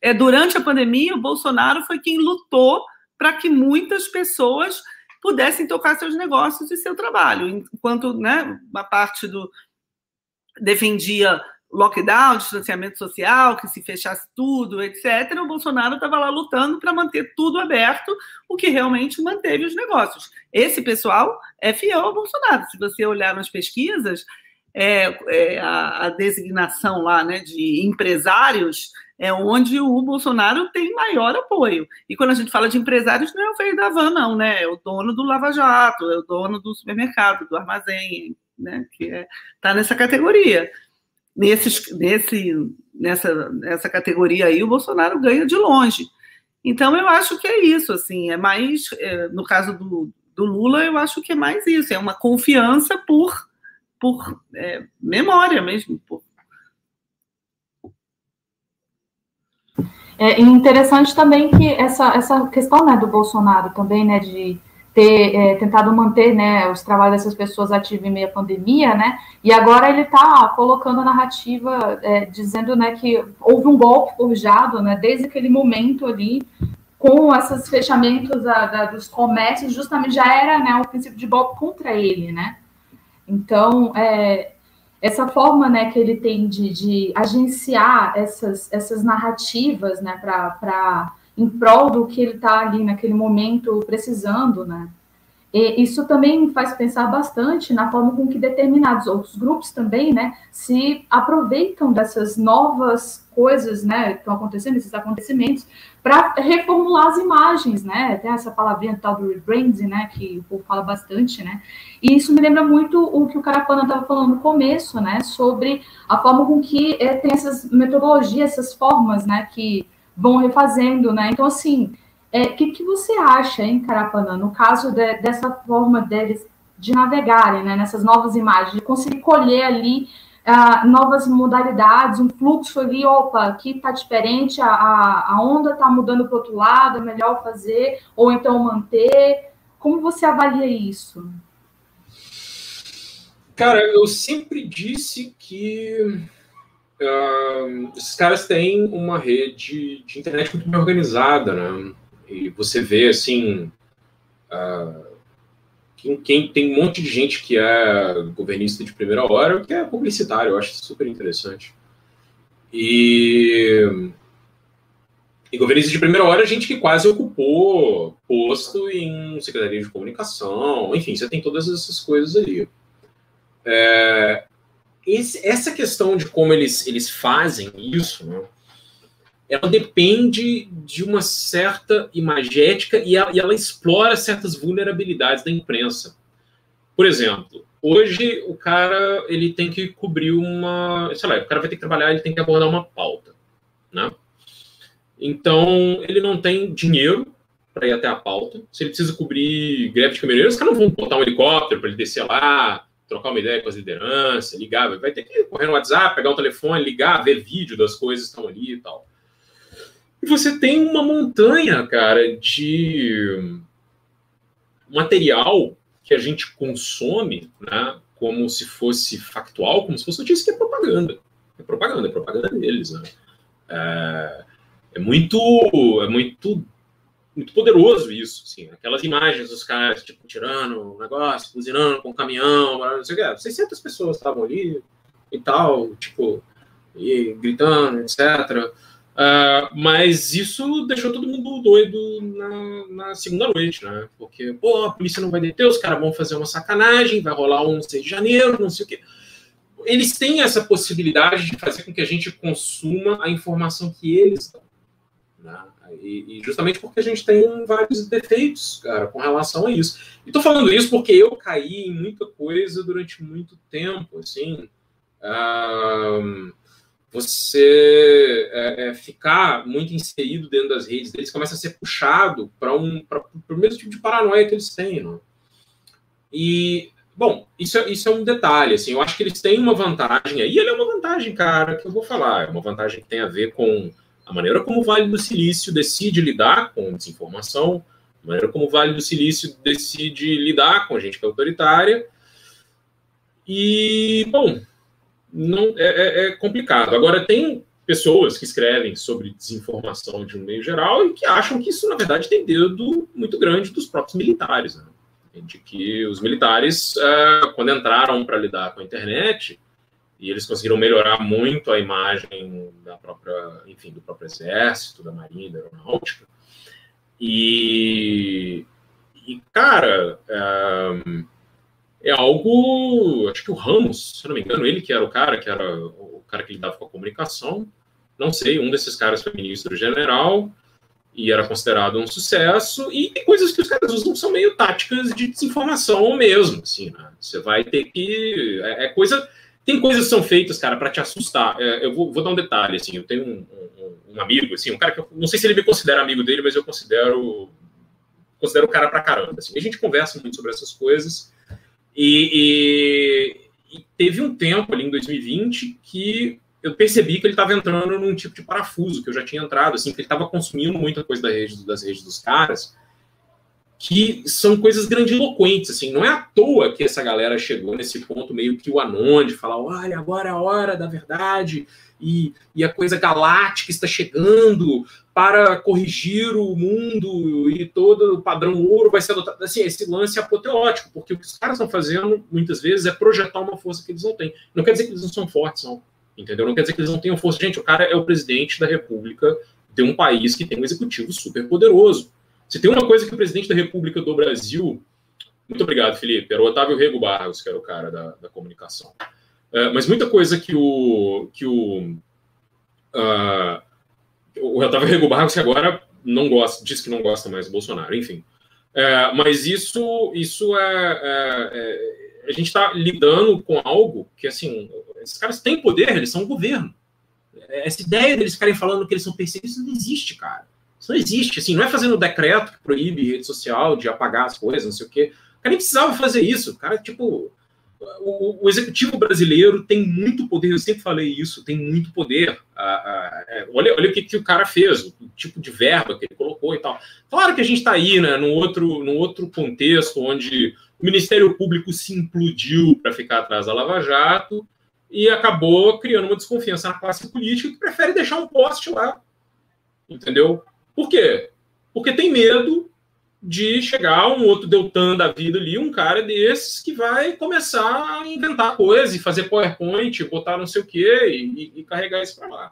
É, durante a pandemia, o Bolsonaro foi quem lutou para que muitas pessoas pudessem tocar seus negócios e seu trabalho, enquanto né, uma parte do defendia lockdown, distanciamento social, que se fechasse tudo, etc., o Bolsonaro estava lá lutando para manter tudo aberto, o que realmente manteve os negócios. Esse pessoal é fiel ao Bolsonaro. Se você olhar nas pesquisas, é, é a, a, designação lá né, de empresários é onde o Bolsonaro tem maior apoio. E quando a gente fala de empresários, não é o feio da van, não, né? É o dono do Lava Jato, é o dono do supermercado, do armazém, né? Que está é, tá nessa categoria nesses, nesse, nessa, nessa categoria aí, o Bolsonaro ganha de longe. Então, eu acho que é isso, assim, é mais, é, no caso do, do Lula, eu acho que é mais isso, é uma confiança por, por é, memória mesmo. Por... É interessante também que essa, essa questão né, do Bolsonaro também, né, de ter é, tentado manter né, os trabalhos dessas pessoas ativos em meio à pandemia, né? E agora ele está colocando a narrativa é, dizendo né, que houve um golpe forjado, né? Desde aquele momento ali, com esses fechamentos da, da, dos comércios, justamente já era né, um princípio de golpe contra ele, né? Então, é, essa forma né, que ele tem de, de agenciar essas, essas narrativas né, para em prol do que ele está ali naquele momento precisando, né? E isso também faz pensar bastante na forma com que determinados outros grupos também, né, se aproveitam dessas novas coisas, né, que estão acontecendo, esses acontecimentos, para reformular as imagens, né, tem essa palavrinha tal do rebranding, né, que o povo fala bastante, né, e isso me lembra muito o que o Carapana estava falando no começo, né, sobre a forma com que é, tem essas metodologias, essas formas, né, que vão refazendo, né? Então, assim, o é, que, que você acha, hein, Carapanã, no caso de, dessa forma deles de navegarem né, nessas novas imagens, de conseguir colher ali uh, novas modalidades, um fluxo ali, opa, aqui está diferente, a, a onda está mudando para outro lado, é melhor fazer, ou então manter. Como você avalia isso? Cara, eu sempre disse que uh, esses caras têm uma rede de internet muito bem organizada, né? E você vê, assim, uh, quem, quem, tem um monte de gente que é governista de primeira hora, que é publicitário, eu acho super interessante. E, e governista de primeira hora é gente que quase ocupou posto em secretaria de comunicação, enfim, você tem todas essas coisas ali. É, esse, essa questão de como eles, eles fazem isso, né, ela depende de uma certa imagética e ela, e ela explora certas vulnerabilidades da imprensa. Por exemplo, hoje o cara ele tem que cobrir uma, sei lá, o cara vai ter que trabalhar, ele tem que abordar uma pauta, né? Então ele não tem dinheiro para ir até a pauta. Se ele precisa cobrir greve de caminhoneiros, os caras não vão botar um helicóptero para ele descer lá, trocar uma ideia com as lideranças, ligar, vai ter que correr no WhatsApp, pegar o telefone, ligar, ver vídeo das coisas que estão ali e tal. E você tem uma montanha, cara, de material que a gente consome, né, como se fosse factual, como se fosse notícia que é propaganda. É propaganda, é propaganda deles, né? É, é muito, é muito muito poderoso isso, assim, aquelas imagens dos caras, tipo, tirando um negócio, cozinhando com um caminhão, não sei o que, 600 pessoas estavam ali e tal, tipo, e gritando, etc. Uh, ah, mas isso deixou todo mundo doido na, na, segunda noite, né? Porque, pô, a polícia não vai deter, os caras vão fazer uma sacanagem, vai rolar um 6 de janeiro, não sei o quê. Eles têm essa possibilidade de fazer com que a gente consuma a informação que eles dão. Né? E, e, justamente porque a gente tem vários defeitos, cara, com relação a isso. E tô falando isso porque eu caí em muita coisa durante muito tempo, assim. você é, é, ficar muito inserido dentro das redes deles começa a ser puxado para um o mesmo tipo de paranoia que eles têm, não? E bom, isso é, isso é um detalhe, assim. Eu acho que eles têm uma vantagem aí. Ele é uma vantagem, cara, que eu vou falar. É uma vantagem que tem a ver com a maneira como o Vale do Silício decide lidar com desinformação, a maneira como o Vale do Silício decide lidar com a gente que é autoritária. E, bom, não é, é, é complicado. Agora, tem pessoas que escrevem sobre desinformação de um meio geral e que acham que isso, na verdade, tem dedo muito grande dos próprios militares. Né? De que os militares, é, quando entraram para lidar com a internet, e eles conseguiram melhorar muito a imagem da própria, enfim, do próprio exército, da marinha, da aeronáutica. E, e cara, é, é, algo, acho que o Ramos, se não me engano, ele que era o cara, que era o cara que lidava com a comunicação, não sei, um desses caras foi ministro-general e era considerado um sucesso, e tem coisas que os caras usam são meio táticas de desinformação mesmo, assim, né? Você vai ter que... é, é coisa tem coisas que são feitas, cara, para te assustar. É, eu vou, vou, dar um detalhe, assim, eu tenho um, um, um, amigo, assim, um cara que eu não sei se ele me considera amigo dele, mas eu considero considero o cara pra caramba. Assim. A gente conversa muito sobre essas coisas. E, e, e teve um tempo ali em 2020 que eu percebi que ele estava entrando num tipo de parafuso que eu já tinha entrado, assim, que ele estava consumindo muita coisa da rede, das redes dos caras, que são coisas grandiloquentes, assim, não é à toa que essa galera chegou nesse ponto meio que o anon de falar, olha, agora é a hora da verdade, e, e a coisa galáctica está chegando para corrigir o mundo e todo o padrão ouro vai ser adotado. Assim, esse lance é apoteótico, porque o que os caras estão fazendo, muitas vezes, é projetar uma força que eles não têm. Não quer dizer que eles não são fortes, não. Entendeu? Não quer dizer que eles não tenham força. Gente, o cara é o presidente da república de um país que tem um executivo super poderoso. Se tem uma coisa que o presidente da república do Brasil... Muito obrigado, Felipe. Era o Otávio Rego Barros, que era o cara da, da comunicação. É, mas muita coisa que o... Que o uh, o Otávio Rego Barros, que agora não gosta, diz que não gosta mais do Bolsonaro, enfim. É, mas isso, isso é, é, é a gente está lidando com algo que, assim, esses caras têm poder, eles são um governo. Essa ideia deles ficarem falando que eles são perseguidos não existe, cara. Isso não existe. Assim, não é fazendo um decreto que proíbe rede social de apagar as coisas, não sei o quê. O cara nem precisava fazer isso. O cara, tipo, o, o, executivo brasileiro tem muito poder, eu sempre falei isso, tem muito poder. Ah, ah, olha, olha o que, que, o cara fez, o, tipo de verba que ele colocou e tal. Claro que a gente está aí, né, num outro, num outro contexto onde o Ministério Público se implodiu para ficar atrás da Lava Jato e acabou criando uma desconfiança na classe política que prefere deixar um poste lá. Entendeu? Por quê? Porque tem medo de chegar um outro Deltan da vida ali, um cara desses que vai começar a inventar coisas e fazer PowerPoint, botar não sei o quê e, e carregar isso para lá.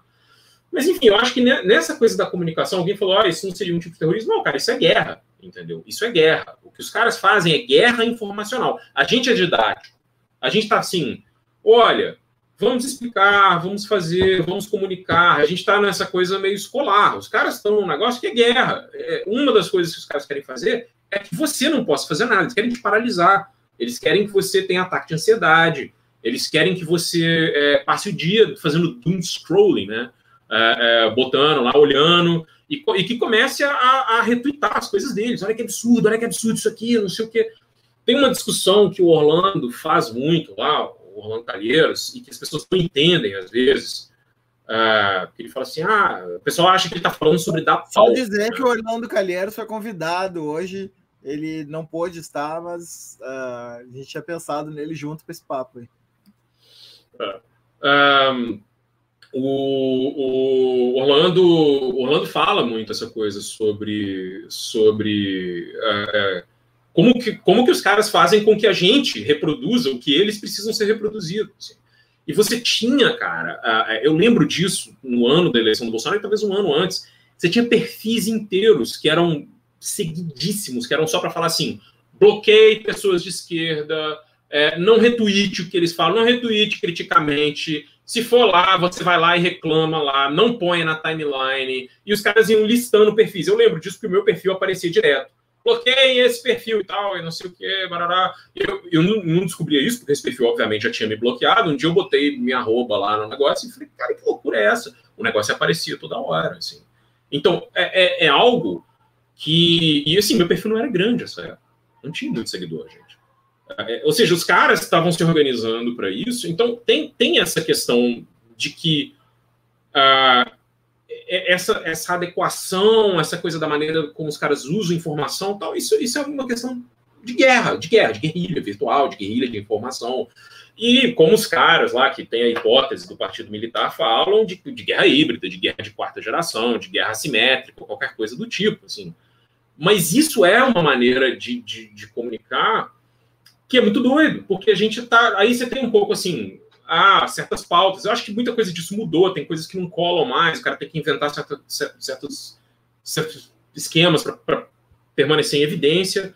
Mas enfim, eu acho que nessa coisa da comunicação, alguém falou: ah, isso não seria um tipo de terrorismo. Não, cara, isso é guerra, entendeu? Isso é guerra. O que os caras fazem é guerra informacional. A gente é didático. A gente está assim: olha, vamos explicar, vamos fazer, vamos comunicar. A gente está nessa coisa meio escolar. Os caras estão num negócio que é guerra. É, uma das coisas que os caras querem fazer é que você não possa fazer nada. Eles querem te paralisar. Eles querem que você tenha ataque de ansiedade. Eles querem que você é, passe o dia fazendo doom scrolling, né? É, é botando lá, olhando, e, e que comece a, a retweetar as coisas deles. Olha que absurdo, olha que absurdo isso aqui, não sei o quê. Tem uma discussão que o Orlando faz muito lá, Orlando Calheiros, e que as pessoas não entendem às vezes. Uh, ele fala assim: ah, o pessoal acha que ele está falando sobre dar Só pau. dizer que o Orlando Calheiros foi convidado hoje. Ele não pôde estar, mas uh, a gente tinha pensado nele junto com esse papo aí. Uh, um, o, o, Orlando, Orlando fala muito essa coisa sobre, sobre uh, como que, como que os caras fazem com que a gente reproduza o que eles precisam ser reproduzidos? Assim. E você tinha, cara, eu lembro disso no ano da eleição do Bolsonaro, e talvez um ano antes, você tinha perfis inteiros que eram seguidíssimos, que eram só para falar assim: bloqueie pessoas de esquerda, é, não retweete o que eles falam, não retweete criticamente. Se for lá, você vai lá e reclama lá, não põe na timeline. E os caras iam listando perfis. Eu lembro disso porque o meu perfil aparecia direto bloqueiem esse perfil e tal, e não sei o que, barará. Eu, eu não, não, descobria isso, porque esse perfil, obviamente, já tinha me bloqueado. Um dia eu botei minha arroba lá no negócio e falei, cara, que loucura é essa? O negócio aparecia toda hora, assim. Então, é, é, é algo que. E assim, meu perfil não era grande essa época. Não tinha muito seguidor, gente. É, ou seja, os caras estavam se organizando para isso. Então, tem, tem essa questão de que. Uh, essa, essa adequação, essa coisa da maneira como os caras usam informação tal, isso, isso é uma questão de guerra, de guerra, de guerrilha virtual, de guerrilha de informação. E como os caras lá que têm a hipótese do Partido Militar falam de, de guerra híbrida, de guerra de quarta geração, de guerra assimétrica, qualquer coisa do tipo, assim. Mas isso é uma maneira de, de, de comunicar que é muito doido, porque a gente tá. Aí você tem um pouco assim, ah, certas pautas. Eu acho que muita coisa disso mudou, tem coisas que não colam mais, o cara tem que inventar certa, certos, certos esquemas para permanecer em evidência.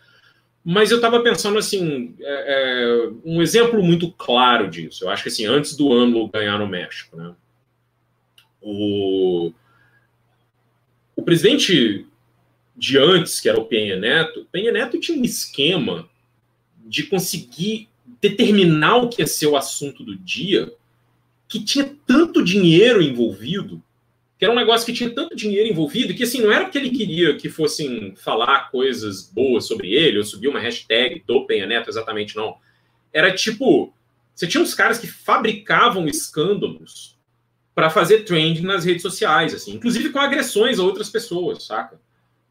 Mas eu estava pensando assim, é, é, um exemplo muito claro disso. Eu acho que assim, antes do ano ganhar no México, né? O, o presidente de antes, que era o Penha Neto, Penha Neto tinha um esquema de conseguir determinar o que ia ser o assunto do dia, que tinha tanto dinheiro envolvido que era um negócio que tinha tanto dinheiro envolvido que assim não era porque ele queria que fossem falar coisas boas sobre ele ou subir uma hashtag do Penha Neto exatamente não. Era tipo, você tinha uns caras que fabricavam escândalos para fazer trend nas redes sociais, assim, inclusive com agressões a outras pessoas, saca?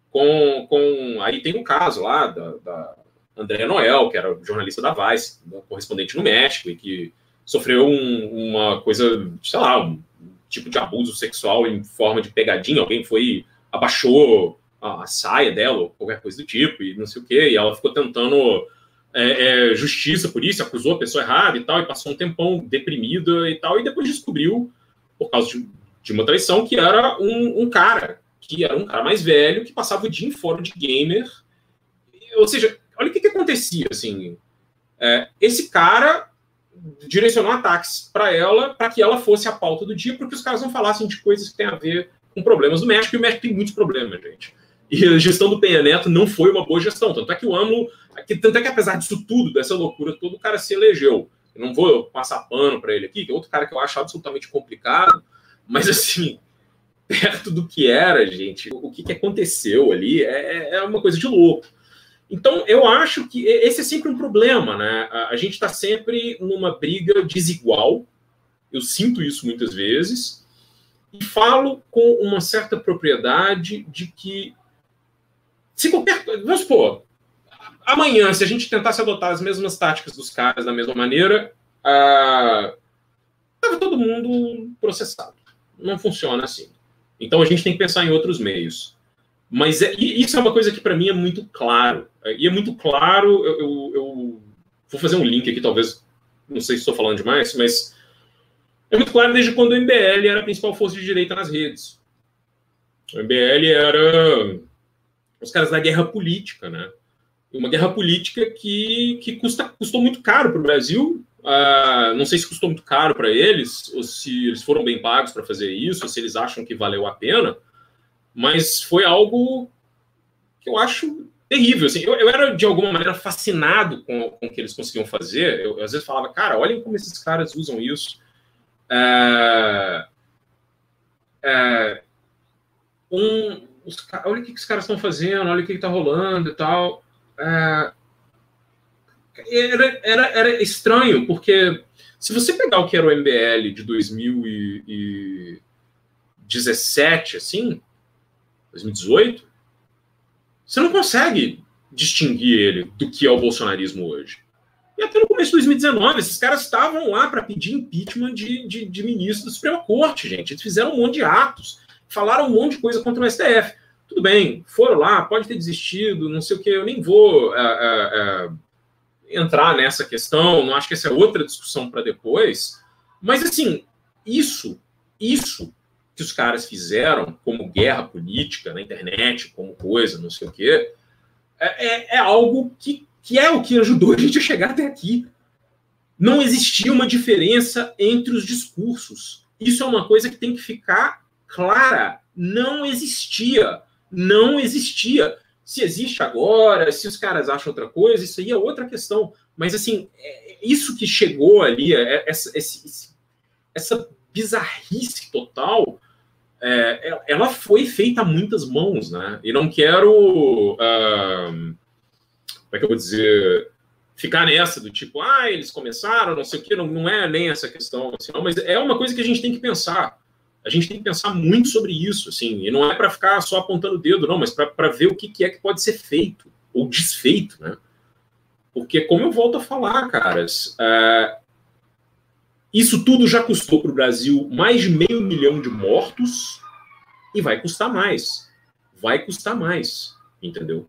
Com, com aí tem um caso lá da, da Andréa Noel, que era jornalista da Vice, correspondente no México e que sofreu um, uma coisa, sei lá, um tipo de abuso sexual em forma de pegadinha, alguém foi, abaixou a, a saia dela, ou qualquer coisa do tipo, e não sei o quê, e ela ficou tentando é, é, justiça por isso, acusou a pessoa errada e tal, e passou um tempão deprimida e tal, e depois descobriu, por causa de, de uma traição, que era um, um, cara, que era um cara mais velho, que passava o dia em fórum de gamer, ou seja, olha o que, que acontecia, assim, é, esse cara direcionou ataques para ela, para que ela fosse a pauta do dia, porque os caras não falassem de coisas que têm a ver com problemas do México, e o México tem muitos problemas, gente. E a gestão do Penha Neto não foi uma boa gestão. Tanto é que o AMLO, tanto é que apesar disso tudo, dessa loucura toda, o cara se elegeu. Eu não vou passar pano para ele aqui, que é outro cara que eu acho absolutamente complicado, mas assim, perto do que era, gente, o que, que aconteceu ali é, é uma coisa de louco. Então, eu acho que esse é sempre um problema, né? A gente está sempre numa briga desigual, eu sinto isso muitas vezes, e falo com uma certa propriedade de que, se qualquer. Vamos supor, amanhã, se a gente tentasse adotar as mesmas táticas dos caras da mesma maneira, estava uh, todo mundo processado. Não funciona assim. Então, a gente tem que pensar em outros meios. Mas é, isso é uma coisa que para mim é muito claro. E é muito claro, eu, eu, eu, vou fazer um link aqui, talvez, não sei se estou falando demais, mas é muito claro desde quando o MBL era a principal força de direita nas redes. O MBL era os caras da guerra política, né? Uma guerra política que, que custa, custou muito caro para o Brasil. Uh, não sei se custou muito caro para eles, ou se eles foram bem pagos para fazer isso, ou se eles acham que valeu a pena mas foi algo que eu acho terrível. Assim, eu, eu era, de alguma maneira, fascinado com, com o que eles conseguiam fazer. Eu, eu, às vezes falava, cara, olhem como esses caras usam isso. É, é, um, os, olha o que, que os caras estão fazendo, olha o que está rolando e tal. É, era, era, era estranho, porque se você pegar o que era o MBL de 2017, assim, 2018, você não consegue distinguir ele do que é o bolsonarismo hoje. E até no começo de 2019, esses caras estavam lá para pedir impeachment de, de, de ministro da Suprema Corte, gente. Eles fizeram um monte de atos, falaram um monte de coisa contra o STF. Tudo bem, foram lá, pode ter desistido, não sei o que, eu nem vou é, é, é, entrar nessa questão, não acho que essa é outra discussão para depois. Mas, assim, isso, isso que os caras fizeram como guerra política na internet, como coisa, não sei o quê, é, é, é, algo que, que é o que ajudou a gente a chegar até aqui. Não existia uma diferença entre os discursos. Isso é uma coisa que tem que ficar clara. Não existia. Não existia. Se existe agora, se os caras acham outra coisa, isso aí é outra questão. Mas, assim, é, isso que chegou ali, é, essa, essa bizarrice total, é, é, ela foi feita a muitas mãos, né? E não quero, como é que eu vou dizer, ficar nessa do tipo, ah, eles começaram, não sei o quê, não, não é nem essa questão, assim, mas é uma coisa que a gente tem que pensar. A gente tem que pensar muito sobre isso, assim, e não é para ficar só apontando o dedo, não, mas para ver o que, que é que pode ser feito ou desfeito, né? Porque, como eu volto a falar, caras, é, isso tudo já custou para o Brasil mais de meio milhão de mortos e vai custar mais. Vai custar mais, entendeu?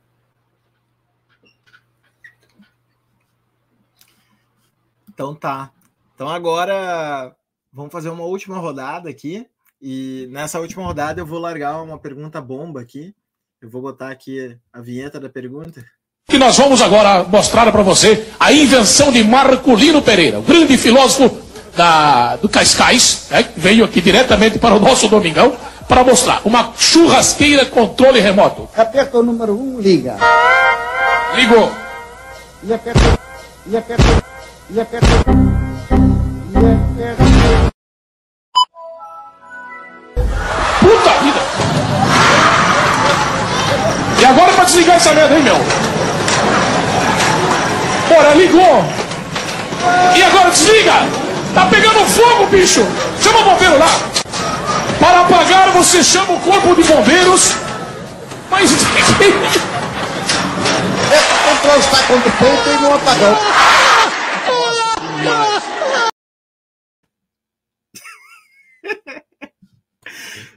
Então tá. Então agora vamos fazer uma última rodada aqui. E nessa última rodada eu vou largar uma pergunta bomba aqui. Eu vou botar aqui a vinheta da pergunta. Que nós vamos agora mostrar para você a invenção de Marculino Pereira, o grande filósofo da, do Cascais, né, veio aqui diretamente para o nosso Domingão, para mostrar uma churrasqueira controle remoto. Aperta o número 1, um, liga. Ligou. E aperta. E aperta. E aperta. E aperta. Puta vida! E agora pra desligar essa merda, hein, meu? Bora, ligou! E agora desliga! Tá pegando fogo, bicho! Chama o bombeiro lá! Para apagar, você chama o corpo de bombeiros. Mas. Esse controle está contra o peito e não apagou.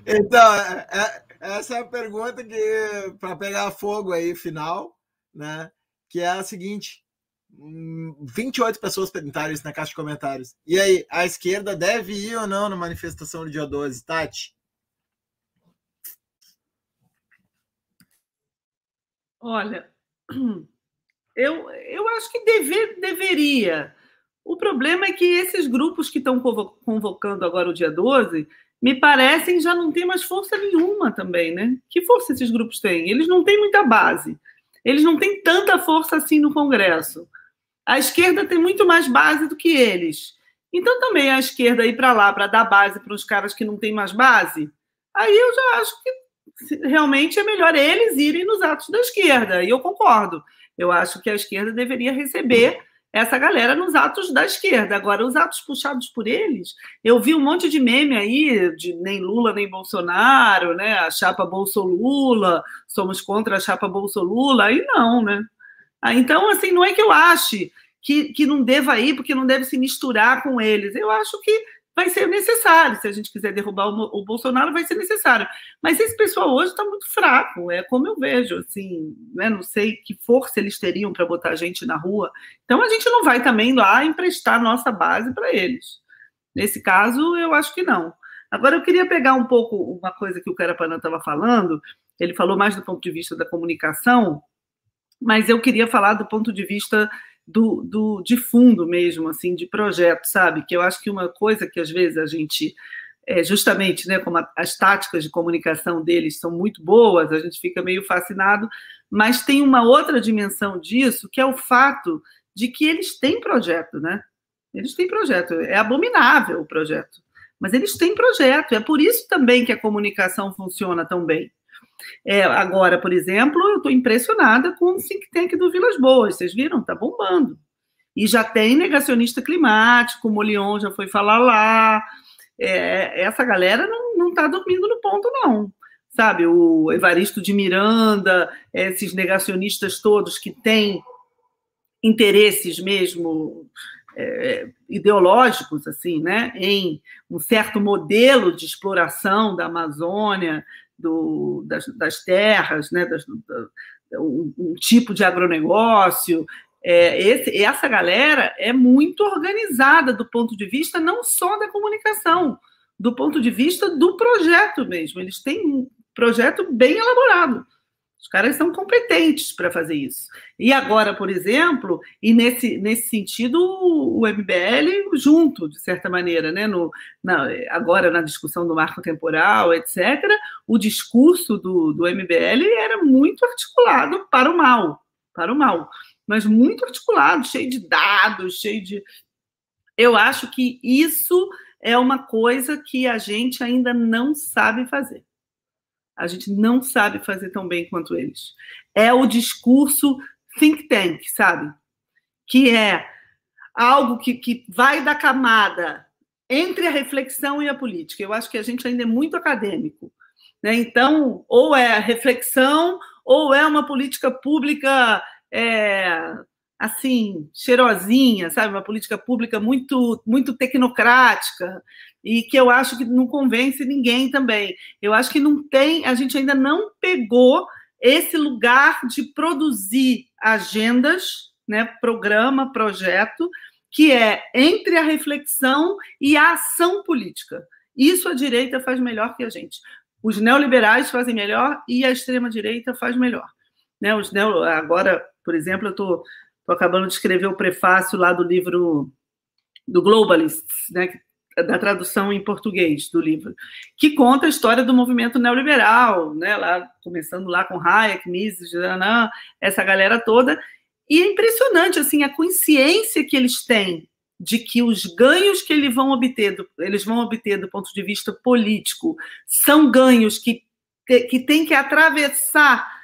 Então, é- é- essa é a pergunta que para pegar fogo aí final, né? Que é a seguinte: 28 pessoas perguntaram isso na caixa de comentários. E aí, a esquerda deve ir ou não na manifestação do dia 12, Tati? Olha, eu, eu acho que deve, deveria. O problema é que esses grupos que estão convo- convocando agora o dia 12, me parecem já não ter mais força nenhuma também, né? Que força esses grupos têm? Eles não têm muita base. Eles não têm tanta força assim no Congresso. A esquerda tem muito mais base do que eles. Então também a esquerda ir para lá para dar base para os caras que não têm mais base, aí eu já acho que realmente é melhor eles irem nos atos da esquerda. E eu concordo. Eu acho que a esquerda deveria receber essa galera nos atos da esquerda. Agora, os atos puxados por eles, eu vi um monte de meme aí, de nem Lula nem Bolsonaro, né? A chapa Bolso-Lula, somos contra a chapa Bolso-Lula. Aí não, né? Ah, Então, assim, não é que eu ache que, que não deva ir, porque não deve se misturar com eles. Eu acho que vai ser necessário. Se a gente quiser derrubar o, o Bolsonaro, vai ser necessário. Mas esse pessoal hoje está muito fraco, é como eu vejo, assim, né? não sei que força eles teriam para botar a gente na rua. Então a gente não vai também lá emprestar nossa base para eles. Nesse caso, eu acho que não. Agora eu queria pegar um pouco uma coisa que o Carapanã estava falando. Ele falou mais do ponto de vista da comunicação, mas eu queria falar do ponto de vista do, do de fundo mesmo, assim, de projeto, sabe? Que eu acho que uma coisa que às vezes a gente é, justamente, né, como a, as táticas de comunicação deles são muito boas, a gente fica meio fascinado, mas tem uma outra dimensão disso, que é o fato de que eles têm projeto, né? Eles têm projeto, é abominável o projeto, mas eles têm projeto, é por isso também que a comunicação funciona tão bem. É, agora, por exemplo, eu estou impressionada com o think tank do Vilas Boas, vocês viram? Está bombando. E já tem negacionista climático, o Molion já foi falar lá, é, essa galera não está dormindo no ponto, não. Sabe, o Evaristo de Miranda, esses negacionistas todos que têm interesses mesmo é, ideológicos, assim, né, em um certo modelo de exploração da Amazônia, do, das, das, terras, né, das, da, um, um, tipo de agronegócio. É, esse, essa galera é muito organizada do ponto de vista não só da comunicação, do ponto de vista do projeto mesmo. Eles têm um projeto bem elaborado. Os caras são competentes para fazer isso. E agora, por exemplo, e nesse, nesse sentido, o MBL junto, de certa maneira, né? No, na, agora na discussão do marco temporal, etc., o discurso do, do MBL era muito articulado para o mal, para o mal, mas muito articulado, cheio de dados, cheio de. Eu acho que isso é uma coisa que a gente ainda não sabe fazer a gente não sabe fazer tão bem quanto eles. É o discurso think tank, sabe? Que é algo que, que vai da camada entre a reflexão e a política. Eu acho que a gente ainda é muito acadêmico. Né? Então, ou é reflexão, ou é uma política pública é, assim, cheirosinha, sabe? Uma política pública muito, muito tecnocrática e que eu acho que não convence ninguém também. Eu acho que não tem, a gente ainda não pegou esse lugar de produzir agendas, né, programa, projeto, que é entre a reflexão e a ação política. Isso a direita faz melhor que a gente. Os neoliberais fazem melhor e a extrema direita faz melhor. Né, os neo, agora, por exemplo, eu estou acabando de escrever o prefácio lá do livro do Globalists, né, da tradução em português do livro, que conta a história do movimento neoliberal, né, lá, começando lá com Hayek, Mises, essa galera toda, e é impressionante assim a consciência que eles têm de que os ganhos que eles vão obter, do, eles vão obter do ponto de vista político, são ganhos que, que têm que atravessar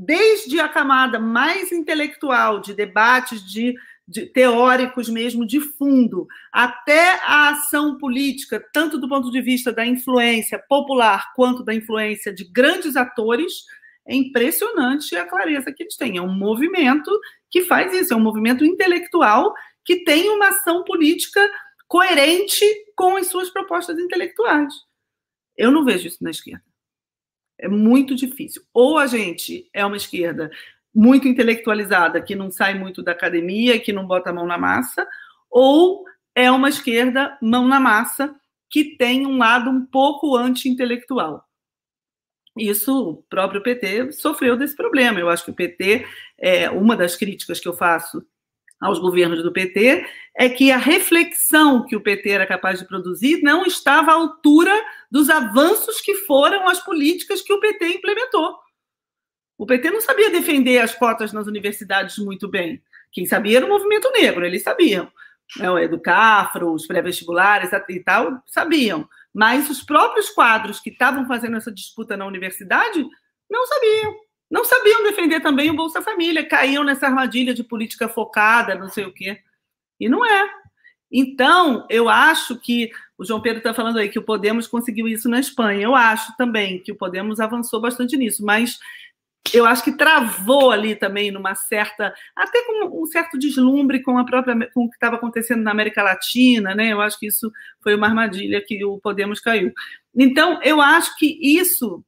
desde a camada mais intelectual, de debates de, de, teóricos mesmo de fundo, até a ação política, tanto do ponto de vista da influência popular quanto da influência de grandes atores, é impressionante a clareza que eles têm. É um movimento que faz isso, é um movimento intelectual que tem uma ação política coerente com as suas propostas intelectuais. Eu não vejo isso na esquerda. É muito difícil. Ou a gente é uma esquerda muito intelectualizada, que não sai muito da academia, que não bota a mão na massa, ou é uma esquerda mão na massa, que tem um lado um pouco anti-intelectual. Isso, o próprio PT sofreu desse problema. Eu acho que o PT, é, uma das críticas que eu faço aos governos do PT é que a reflexão que o PT era capaz de produzir não estava à altura dos avanços que foram as políticas que o PT implementou. O PT não sabia defender as cotas nas universidades muito bem. Quem sabia era o movimento negro, eles sabiam. O Educafro, os pré-vestibulares e tal, sabiam. Mas os próprios quadros que estavam fazendo essa disputa na universidade não sabiam não sabiam defender também o Bolsa Família, caíam nessa armadilha de política focada, não sei o quê. E não é. Então, eu acho que o João Pedro está falando aí que o Podemos conseguiu isso na Espanha. Eu acho também que o Podemos avançou bastante nisso, mas eu acho que travou ali também numa certa, até com um certo deslumbre com a própria com o que estava acontecendo na América Latina, né? Eu acho que isso foi uma armadilha que o Podemos caiu. Então, eu acho que isso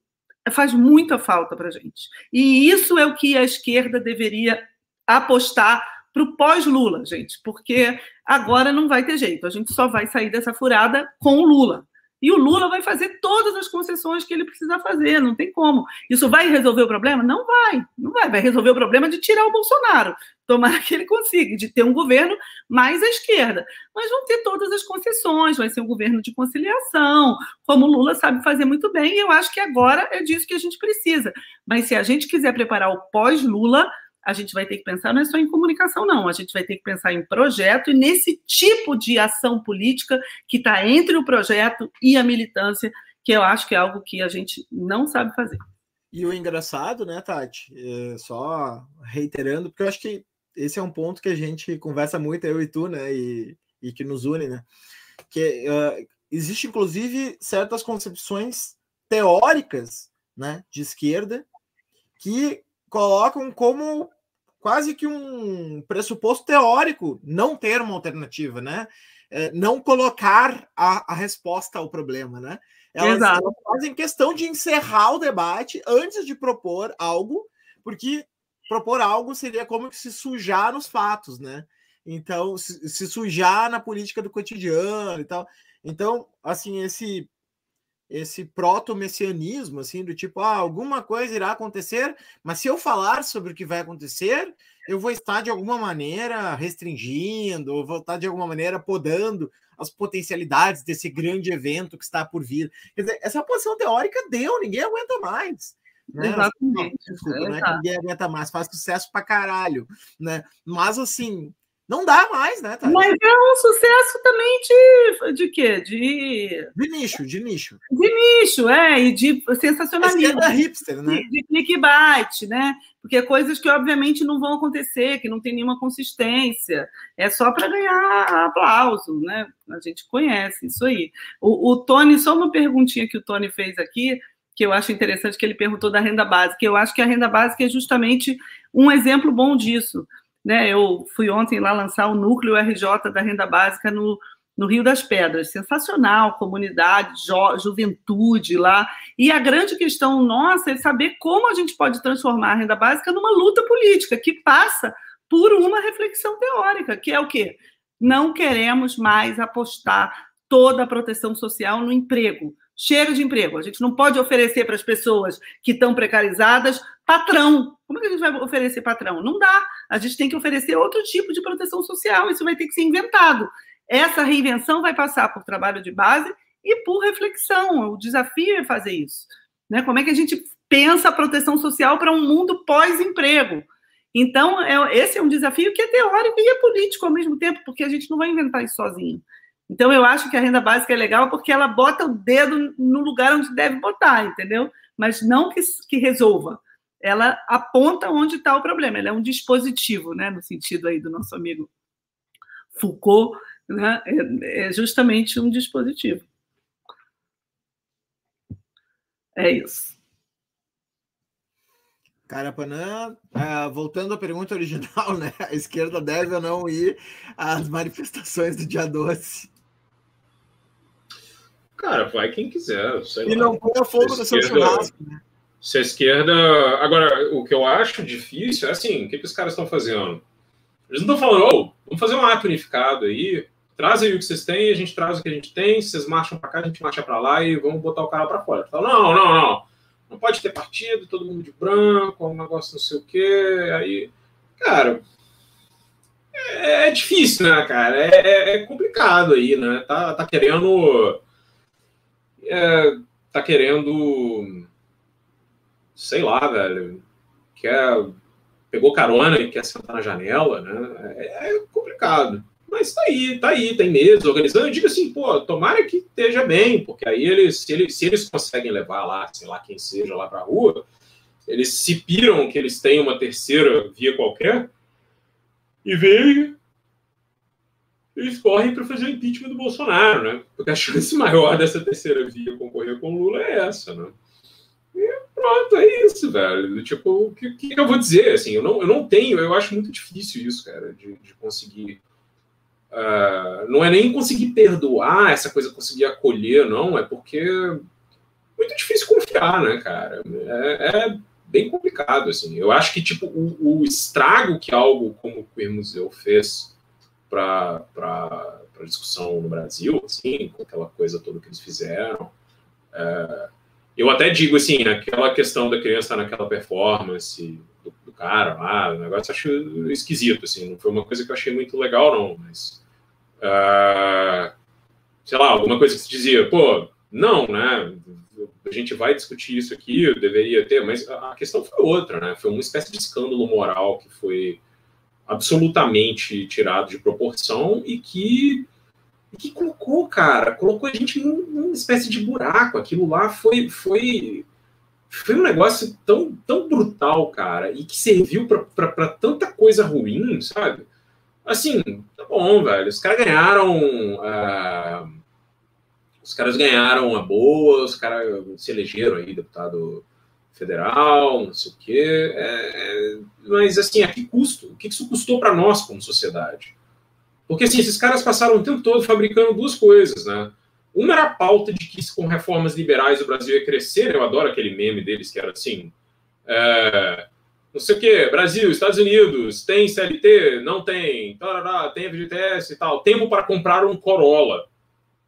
faz muita falta para a gente. E isso é o que a esquerda deveria apostar para o pós-Lula, gente, porque agora não vai ter jeito. A gente só vai sair dessa furada com o Lula. E o Lula vai fazer todas as concessões que ele precisa fazer, não tem como. Isso vai resolver o problema? Não vai, não vai. Vai resolver o problema de tirar o Bolsonaro. Tomara que ele consiga, de ter um governo mais à esquerda. Mas vão ter todas as concessões, vai ser um governo de conciliação, como o Lula sabe fazer muito bem, e eu acho que agora é disso que a gente precisa. Mas se a gente quiser preparar o pós-Lula, a gente vai ter que pensar não é só em comunicação, não. A gente vai ter que pensar em projeto e nesse tipo de ação política que está entre o projeto e a militância, que eu acho que é algo que a gente não sabe fazer. E o engraçado, né, Tati? É só reiterando, porque eu acho que esse é um ponto que a gente conversa muito, eu e tu, né, e, e que nos une, né? Que uh, existe, inclusive, certas concepções teóricas, né, de esquerda, que colocam como quase que um pressuposto teórico não ter uma alternativa, né? É, não colocar a, a, resposta ao problema, né? Elas, Exato. elas fazem questão de encerrar o debate antes de propor algo, porque propor algo seria como se sujar nos fatos, né? Então, se, se sujar na política do cotidiano e tal. Então, assim, esse esse proto-messianismo, assim, do tipo, ah, alguma coisa irá acontecer, mas se eu falar sobre o que vai acontecer, eu vou estar de alguma maneira restringindo, ou vou estar de alguma maneira podando as potencialidades desse grande evento que está por vir. Quer dizer, essa posição teórica deu, ninguém aguenta mais. Né? Exatamente. Desculpa, né? Ninguém aguenta mais, faz sucesso pra caralho, né? Mas assim, não dá mais, né? Mas é um sucesso também de, de quê? De... de nicho, de nicho. De nicho, é, e de sensacionalismo. É hipster, né? De, de clickbait, né? Porque coisas que obviamente não vão acontecer, que não tem nenhuma consistência. É só para ganhar aplauso, né? A gente conhece isso aí. O, o Tony, só uma perguntinha que o Tony fez aqui, que eu acho interessante, que ele perguntou da renda básica. Eu acho que a renda básica é justamente um exemplo bom disso né? Eu fui ontem lá lançar o núcleo RJ da renda básica no, no Rio das Pedras. Sensacional, comunidade, juventude lá. E a grande questão nossa é saber como a gente pode transformar a renda básica numa luta política que passa por uma reflexão teórica, que é o quê? Não queremos mais apostar toda a proteção social no emprego. Chega de emprego. A gente não pode oferecer para as pessoas que estão precarizadas patrão. Como é que a gente vai oferecer patrão? Não dá. A gente tem que oferecer outro tipo de proteção social. Isso vai ter que ser inventado. Essa reinvenção vai passar por trabalho de base e por reflexão. O desafio é fazer isso. Né? Como é que a gente pensa a proteção social para um mundo pós-emprego? Então, é, esse é um desafio que é teórico e é político ao mesmo tempo, porque a gente não vai inventar isso sozinho. Então, eu acho que a renda básica é legal porque ela bota o dedo no lugar onde deve botar, entendeu? Mas não que, que resolva. Ela aponta onde está o problema. Ela é um dispositivo, né? No sentido aí do nosso amigo Foucault, né? é, é justamente um dispositivo. É isso. Carapanã, uh, voltando à pergunta original, né? A esquerda deve ou não ir às manifestações do dia 12? Cara, vai quem quiser. e não põe fogo no seu churrasco, né? Se a esquerda. Agora, o que eu acho difícil é assim: o que, que os caras estão fazendo? Eles não estão falando, oh, vamos fazer um ato unificado aí, traz aí o que vocês têm, a gente traz o que a gente tem, vocês marcham para cá, a gente marcha para lá e vamos botar o cara para fora. Falo, não, não, não não pode ter partido, todo mundo de branco, um negócio não sei o quê. Aí, cara, é, é difícil, né, cara? É, é, é, complicado aí, né? Tá, tá querendo. É, tá querendo. Sei lá, velho. Quer, pegou carona e quer sentar na janela, né? É, é complicado. Mas tá aí, tá aí, tem meses organizando. Eu digo assim, pô, tomara que esteja bem, porque aí eles, se eles, se eles conseguem levar lá, sei lá quem seja, lá pra rua, eles se piram que eles têm uma terceira via qualquer e veem eles correm para fazer o impeachment do Bolsonaro, né? Porque a chance maior dessa terceira via concorrer com o Lula é essa, né? E pronto, é isso, velho. Tipo, o que, que, eu vou dizer? Assim, eu não, eu não tenho, eu acho muito difícil isso, cara, de, de conseguir Uh, não é nem conseguir perdoar essa coisa, conseguir acolher, não, é porque é muito difícil confiar, né, cara? É, é bem complicado, assim. Eu acho que, tipo, o, o estrago que algo como o Queer Museu fez para discussão no Brasil, assim, com aquela coisa toda que eles fizeram. É, eu até digo, assim, aquela questão da criança naquela performance, do, do, cara lá, o negócio eu acho esquisito, assim, não foi uma coisa que eu achei muito legal, não, mas uh, sei lá, alguma coisa que se dizia, pô, não, né? A gente vai discutir isso aqui, deveria ter, mas a questão foi outra, né? Foi uma espécie de escândalo moral que foi absolutamente tirado de proporção e que, que colocou, cara, colocou a gente numa espécie de buraco. Aquilo lá foi, foi, foi um negócio tão, tão brutal, cara, e que serviu para tanta coisa ruim, sabe? Assim, tá bom, velho. Os caras ganharam. Uh, os caras ganharam a boa, os caras se elegeram aí, deputado federal, não sei o quê. É, é, mas, assim, a que custo? O que isso custou para nós como sociedade? Porque, assim, esses caras passaram o tempo todo fabricando duas coisas, né? Uma era a pauta de que com reformas liberais o Brasil ia crescer. Eu adoro aquele meme deles que era assim. É, não sei o que, Brasil, Estados Unidos, tem CLT? Não tem. Tarará, tem FGTS e tal. Tempo para comprar um Corolla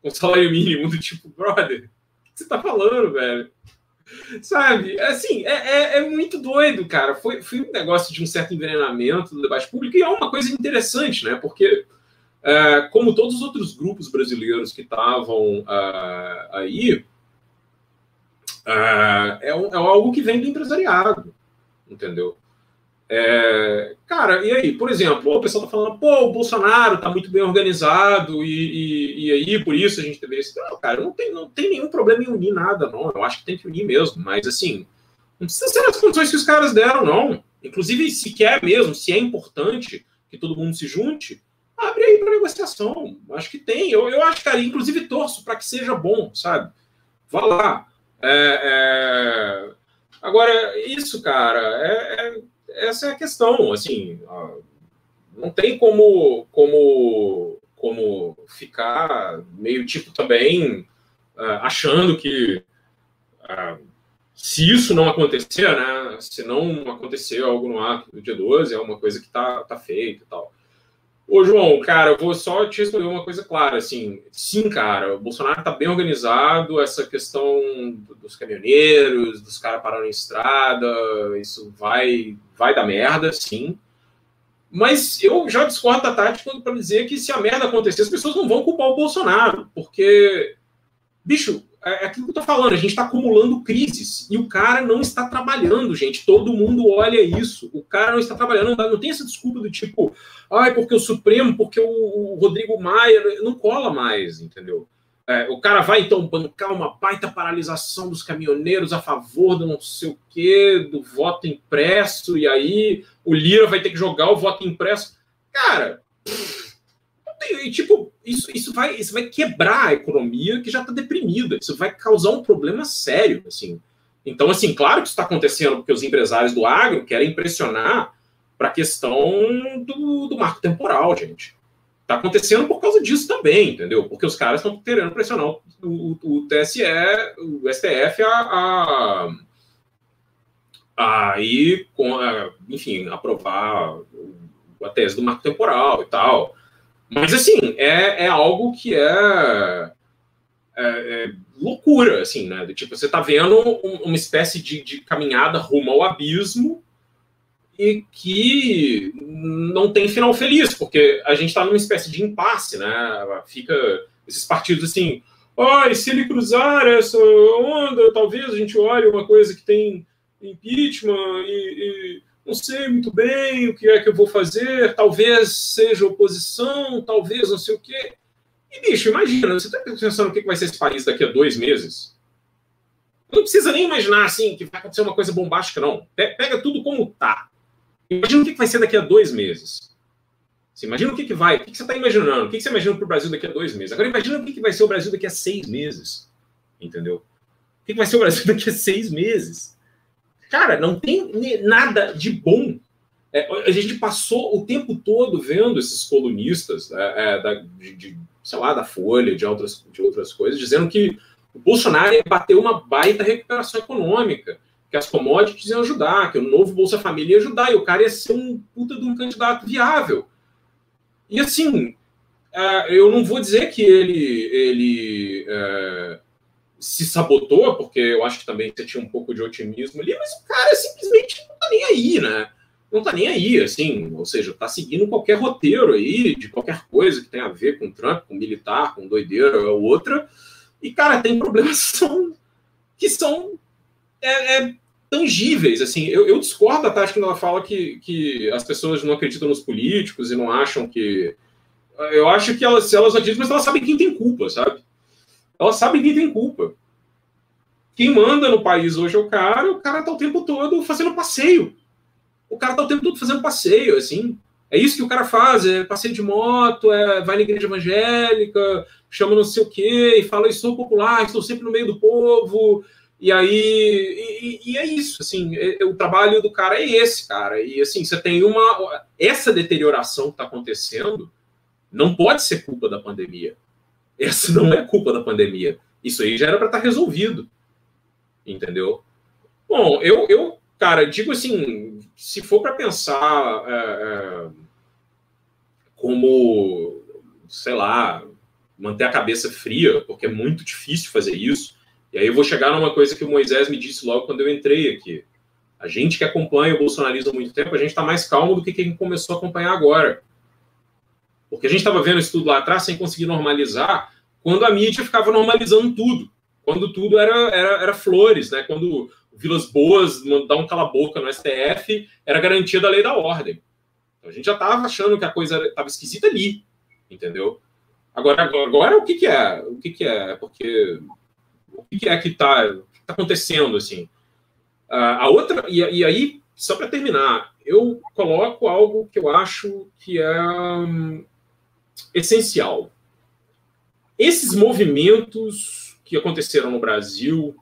com salário mínimo, do tipo, brother, o que você tá falando, velho? Sabe? Assim, é, é, é, muito doido, cara. Foi, foi um negócio de um certo envenenamento do debate público e é uma coisa interessante, né? Porque, é, como todos os outros grupos brasileiros que estavam é, aí, é, é, um, é algo que vem do empresariado entendeu? É, cara, e aí, por exemplo, o pessoal tá falando, pô, o Bolsonaro tá muito bem organizado e, e, e aí por isso a gente deveria. Não, cara, não tem, não tem nenhum problema em unir nada, não. Eu acho que tem que unir mesmo, mas assim, não precisa ser as condições que os caras deram, não. Inclusive, se quer mesmo, se é importante que todo mundo se junte, abre aí para negociação. Acho que tem. Eu, eu acho, cara, inclusive torço para que seja bom, sabe? Vá lá. É, é Agora, isso, cara, é, é, essa é a questão. Assim, não tem como, como, como ficar meio tipo também achando que se isso não acontecer, né? Se não acontecer algo no ato do dia 12, é uma coisa que tá, tá feita e tal. Ô, João, cara, eu vou só te responder uma coisa clara, assim, sim, cara, o Bolsonaro tá bem organizado, essa questão dos caminhoneiros, dos caras parando em estrada, isso vai, vai dar merda, sim. Mas eu já discordo da tática para dizer que se a merda acontecer, as pessoas não vão culpar o Bolsonaro, porque, bicho, é, é aquilo que eu tô falando, a gente está acumulando crises e o cara não está trabalhando, gente. Todo mundo olha isso. O cara não está trabalhando, não, tem essa desculpa do tipo, ai, porque o Supremo, porque o, o Rodrigo Maia não cola mais, entendeu? É, o cara vai então bancar uma baita paralisação dos caminhoneiros a favor do não sei o quê, do voto impresso, e aí o Lira vai ter que jogar o voto impresso. Cara, e, tipo, isso, isso, vai, isso vai quebrar a economia que já está deprimida. Isso vai causar um problema sério, assim. Então, assim, claro que isso está acontecendo porque os empresários do agro querem pressionar para a questão do, do marco temporal, gente. Está acontecendo por causa disso também, entendeu? Porque os caras estão querendo pressionar o, o, o, TSE, o STF a, a, a ir com, enfim, aprovar a tese do marco temporal e tal. Mas, assim, é, é algo que é, é, é loucura, assim, né? tipo, você está vendo um, uma espécie de, de caminhada rumo ao abismo e que não tem final feliz, porque a gente está numa espécie de impasse, né? Fica esses partidos assim, oh, se ele cruzar essa onda, talvez a gente olhe uma coisa que tem impeachment e, e não sei muito bem o que é que eu vou fazer, talvez seja oposição, talvez não sei o quê. E, bicho, imagina, você está pensando o que vai ser esse país daqui a dois meses? Não precisa nem imaginar assim que vai acontecer uma coisa bombástica, não. Pega tudo como tá. Imagina o que vai ser daqui a dois meses. Você imagina o que, que vai, o que, você está imaginando, o que, você imagina para o Brasil daqui a dois meses. Agora imagina o que, que vai ser o Brasil daqui a seis meses. Entendeu? O que vai ser o Brasil daqui a seis meses? Cara, não tem nada de bom. É, a gente passou o tempo todo vendo esses colunistas é, é, da, de, de, sei lá, da Folha, de outras, de outras coisas, dizendo que o Bolsonaro ia bater uma baita recuperação econômica, que as commodities iam ajudar, que o novo Bolsa Família ia ajudar, e o cara ia ser um puta de um candidato viável. E assim, é, eu não vou dizer que ele, ele é, se sabotou, porque eu acho que também você tinha um pouco de otimismo ali, mas o cara simplesmente não tá nem aí, né? Não tá nem aí, assim, ou seja, tá seguindo qualquer roteiro aí, de qualquer coisa que tenha a ver com Trump, com militar, com doideira ou outra. E, cara, tem problemas que são, que são é, é, tangíveis, assim. Eu, eu discordo da Tati quando ela fala que, que as pessoas não acreditam nos políticos e não acham que... Eu acho que elas, elas acreditam, mas elas sabem quem tem culpa, sabe? Elas sabem quem tem culpa. Quem manda no país hoje é o cara, o cara tá o tempo todo fazendo passeio. O cara tá o tempo todo fazendo passeio, assim. É isso que o cara faz, é passeio de moto, é, vai na igreja evangélica, chama não sei o quê, e fala, estou popular, estou sempre no meio do povo, e aí, e, e é isso, assim, é, é, o trabalho do cara é esse, cara, e assim, você tem uma, essa deterioração que está acontecendo, não pode ser culpa da pandemia, essa não é culpa da pandemia. Isso aí já era para estar tá resolvido. Entendeu? Bom, eu, eu, cara, digo assim, se for para pensar é, é, como, sei lá, manter a cabeça fria, porque é muito difícil fazer isso. E aí eu vou chegar numa coisa que o Moisés me disse logo quando eu entrei aqui. A gente que acompanha o bolsonarismo há muito tempo, a gente está mais calmo do que quem começou a acompanhar agora. Porque a gente estava vendo isso tudo lá atrás sem conseguir normalizar, quando a mídia ficava normalizando tudo. Quando tudo era, era, era flores, né? Quando Vilas Boas mandar um cala-boca no STF era garantia da lei da ordem. Então a gente já estava achando que a coisa estava esquisita ali, entendeu? Agora, agora o que, que é? O que, que é? Porque o que, que é que está tá acontecendo assim? Uh, a outra e, e aí só para terminar, eu coloco algo que eu acho que é um, essencial. Esses movimentos que aconteceram no Brasil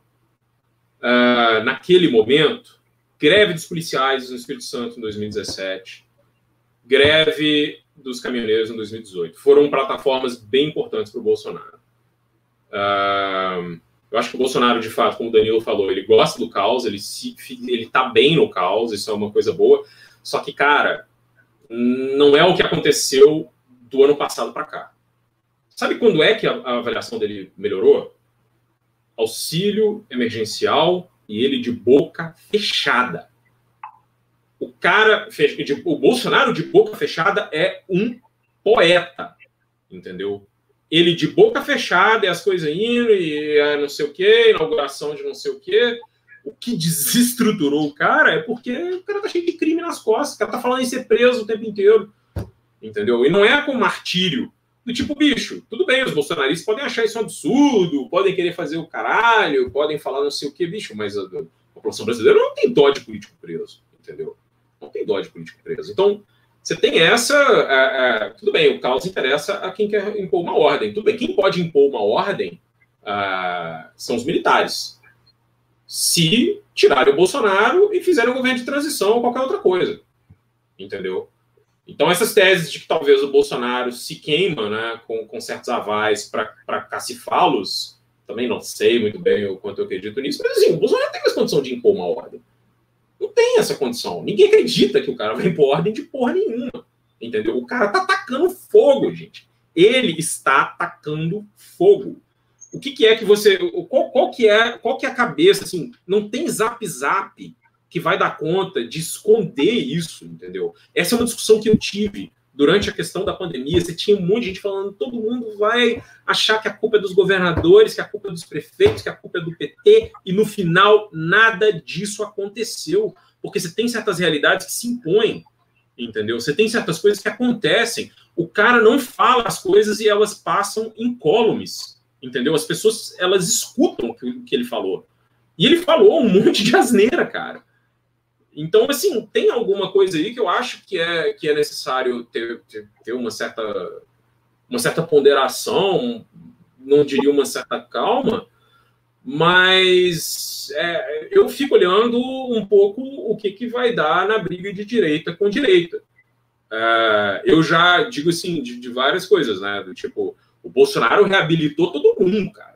uh, naquele momento, greve dos policiais no Espírito Santo em 2017, greve dos caminhoneiros em 2018, foram plataformas bem importantes para o Bolsonaro. Uh, eu acho que o Bolsonaro, de fato, como o Danilo falou, ele gosta do caos, ele, se, ele tá bem no caos, isso é uma coisa boa. Só que, cara, não é o que aconteceu do ano passado para cá. Sabe quando é que a, a, avaliação dele melhorou? Auxílio emergencial e ele de boca fechada. O cara, o Bolsonaro de boca fechada é um poeta, entendeu? ele de boca fechada e as coisas indo, e é, não sei o quê, inauguração de não sei o quê. O que desestruturou o cara é porque o cara tá cheio de crime nas costas, o cara tá falando em ser preso o tempo inteiro. Entendeu? E não é com martírio. Do tipo, bicho, tudo bem, os bolsonaristas podem achar isso um absurdo, podem querer fazer o caralho, podem falar não sei o que, bicho, mas a, a população brasileira não tem dó de político preso, entendeu? Não tem dó de político preso. Então, você tem essa. É, é, tudo bem, o caos interessa a quem quer impor uma ordem. Tudo bem, quem pode impor uma ordem uh, são os militares. Se tirarem o Bolsonaro e fizerem um governo de transição ou qualquer outra coisa. Entendeu? Então, essas teses de que talvez o Bolsonaro se queima né, com, com certos avais para cacifá-los, também não sei muito bem o quanto eu acredito nisso, mas assim, o Bolsonaro tem mais condição de impor uma ordem. Não tem essa condição. Ninguém acredita que o cara vai impor ordem de porra nenhuma. Entendeu? O cara tá atacando fogo, gente. Ele está atacando fogo. O que, que é que você. Qual, qual, que é, qual que é a cabeça? Assim, não tem zap zap que vai dar conta de esconder isso, entendeu? Essa é uma discussão que eu tive durante a questão da pandemia. Você tinha um monte de gente falando, todo mundo vai achar que a culpa é dos governadores, que a culpa é dos prefeitos, que a culpa é do PT, e no final nada disso aconteceu, porque você tem certas realidades que se impõem, entendeu? Você tem certas coisas que acontecem. O cara não fala as coisas e elas passam incólumes, entendeu? As pessoas elas escutam o que ele falou. E ele falou um monte de asneira, cara. Então, assim, tem alguma coisa aí que eu acho que é, que é necessário ter, ter uma, certa, uma certa ponderação, não diria uma certa calma, mas é, eu fico olhando um pouco o que, que vai dar na briga de direita com direita. É, eu já digo assim, de, de várias coisas, né? Do tipo, o Bolsonaro reabilitou todo mundo, cara.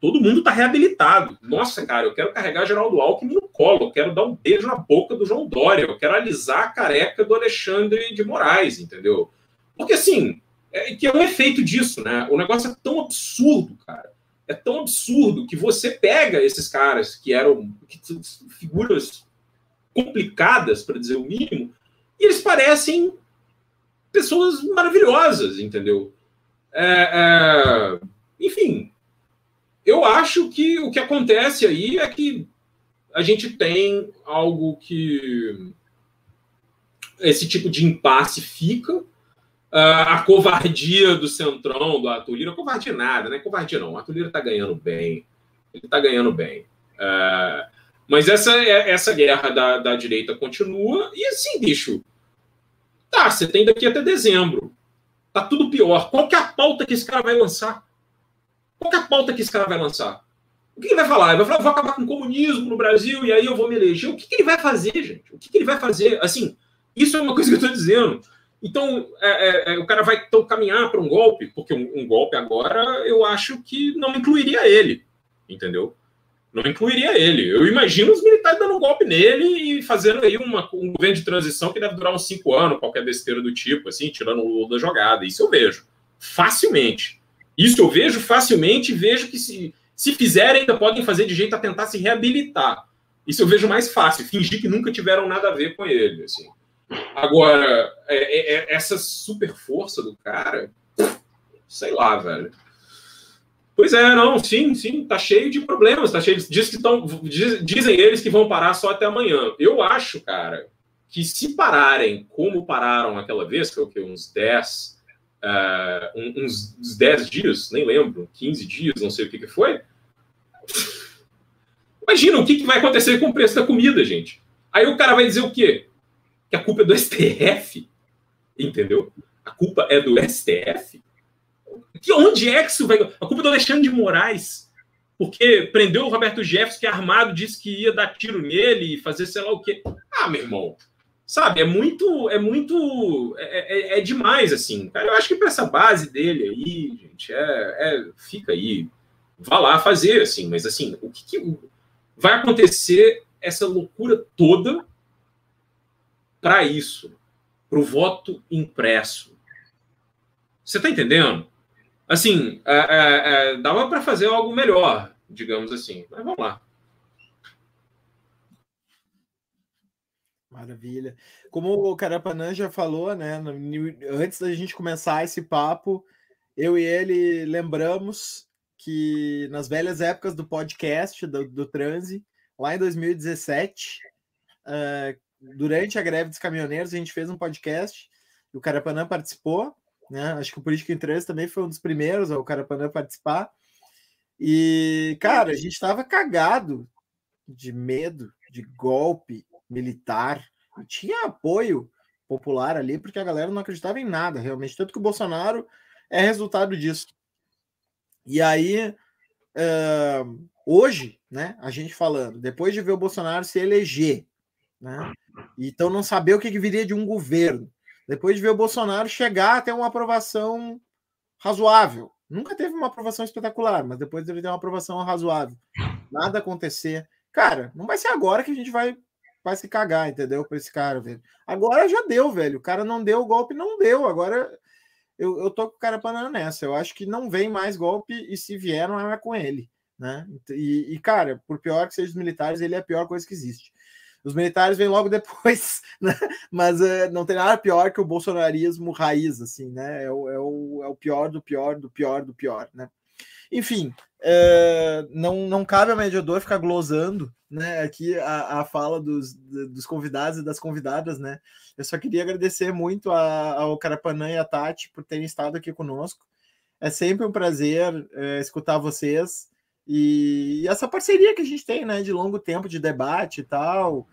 Todo mundo está reabilitado. Nossa, cara, eu quero carregar Geraldo Alckmin no colo, eu quero dar um beijo na boca do João Dória, eu quero alisar a careca do Alexandre de Moraes, entendeu? Porque assim, é, que é um efeito disso, né? O negócio é tão absurdo, cara. É tão absurdo que você pega esses caras que eram que figuras complicadas, para dizer o mínimo, e eles parecem pessoas maravilhosas, entendeu? É, é, enfim, eu acho que o que acontece aí é que a gente tem algo que esse tipo de impasse fica. Uh, a covardia do Centrão, do Arthur Lira, covardia nada, né? Covardia não. O Arthur Lira está ganhando bem. Ele está ganhando bem. Uh, mas essa, essa guerra da, da direita continua. E assim, bicho, tá, você tem daqui até dezembro. Tá tudo pior. Qual que é a pauta que esse cara vai lançar? Qual é a pauta que esse cara vai lançar? O que ele vai falar? Ele vai falar, vou acabar com o comunismo no Brasil e aí eu vou me eleger. O que, que ele vai fazer, gente? O que, que ele vai fazer? Assim, isso é uma coisa que eu estou dizendo. Então, é, é, é, o cara vai então, caminhar para um golpe, porque um, um, golpe agora eu acho que não incluiria ele, entendeu? Não incluiria ele. Eu imagino os militares dando um golpe nele e fazendo aí uma, um governo de transição que deve durar uns cinco anos, qualquer besteira do tipo, assim, tirando o Lula da jogada. Isso eu vejo. Facilmente. Isso eu vejo facilmente, vejo que se, se fizerem, ainda podem fazer de jeito a tentar se reabilitar. Isso eu vejo mais fácil, fingir que nunca tiveram nada a ver com ele. Assim. Agora, é, é, é essa super força do cara, sei lá, velho. Pois é, não, sim, sim, tá cheio de problemas, tá cheio de, diz que estão, diz, dizem eles que vão parar só até amanhã. Eu acho, cara, que se pararem como pararam aquela vez, que é o que uns 10, uh, uns, uns 10 dias, nem lembro, 15 dias, não sei o que, que foi. Imagina o que, que vai acontecer com o preço da comida, gente. Aí o cara vai dizer o quê? Que a culpa é do STF? Entendeu? A culpa é do STF? Que onde é que isso vai. A culpa é do Alexandre de Moraes. Porque prendeu o Roberto Jefferson, que é armado, disse que ia dar tiro nele e fazer sei lá o quê. Ah, meu irmão, sabe, é muito, é muito, é, é, é demais, assim. Cara, eu acho que para essa base dele aí, gente, é, é, fica aí, vá lá fazer, assim. Mas, assim, o que, que vai acontecer essa loucura toda para isso, para o voto impresso? Você está entendendo? Assim, é, é, é dava para fazer algo melhor, digamos assim. Mas vamos lá. Maravilha. Como o Carapanã já falou, né? Antes da gente começar esse papo, eu e ele lembramos que nas velhas épocas do podcast, do, do Transe, lá em 2017, uh, durante a greve dos caminhoneiros, a gente fez um podcast e o Carapanã participou. Né? Acho que o Político em Trânsito também foi um dos primeiros, o Carapanã participar. E, cara, a gente estava cagado de medo, de golpe militar. Tinha apoio popular ali, porque a galera não acreditava em nada, realmente. Tanto que o Bolsonaro é resultado disso. E aí, uh, hoje, né, a gente falando, depois de ver o Bolsonaro se eleger, né, então não saber o que, que viria de um governo, depois de ver o Bolsonaro chegar até uma aprovação razoável, nunca teve uma aprovação espetacular, mas depois ele ter uma aprovação razoável, nada acontecer, cara, não vai ser agora que a gente vai vai se cagar, entendeu? Para esse cara, velho. Agora já deu, velho. O cara não deu o golpe, não deu. Agora eu, eu tô com o cara panando nessa. Eu acho que não vem mais golpe e se vier, não é com ele. Né? E, e, cara, por pior que seja os militares, ele é a pior coisa que existe. Os militares vêm logo depois, né? mas uh, não tem nada pior que o bolsonarismo raiz, assim, né? É o, é, o, é o pior do pior do pior do pior, né? Enfim, uh, não, não cabe ao mediador ficar glosando né, aqui a, a fala dos, dos convidados e das convidadas, né? Eu só queria agradecer muito a, ao Carapanã e a Tati por terem estado aqui conosco. É sempre um prazer é, escutar vocês e, e, essa parceria que a gente tem, né, de longo tempo de debate e tal.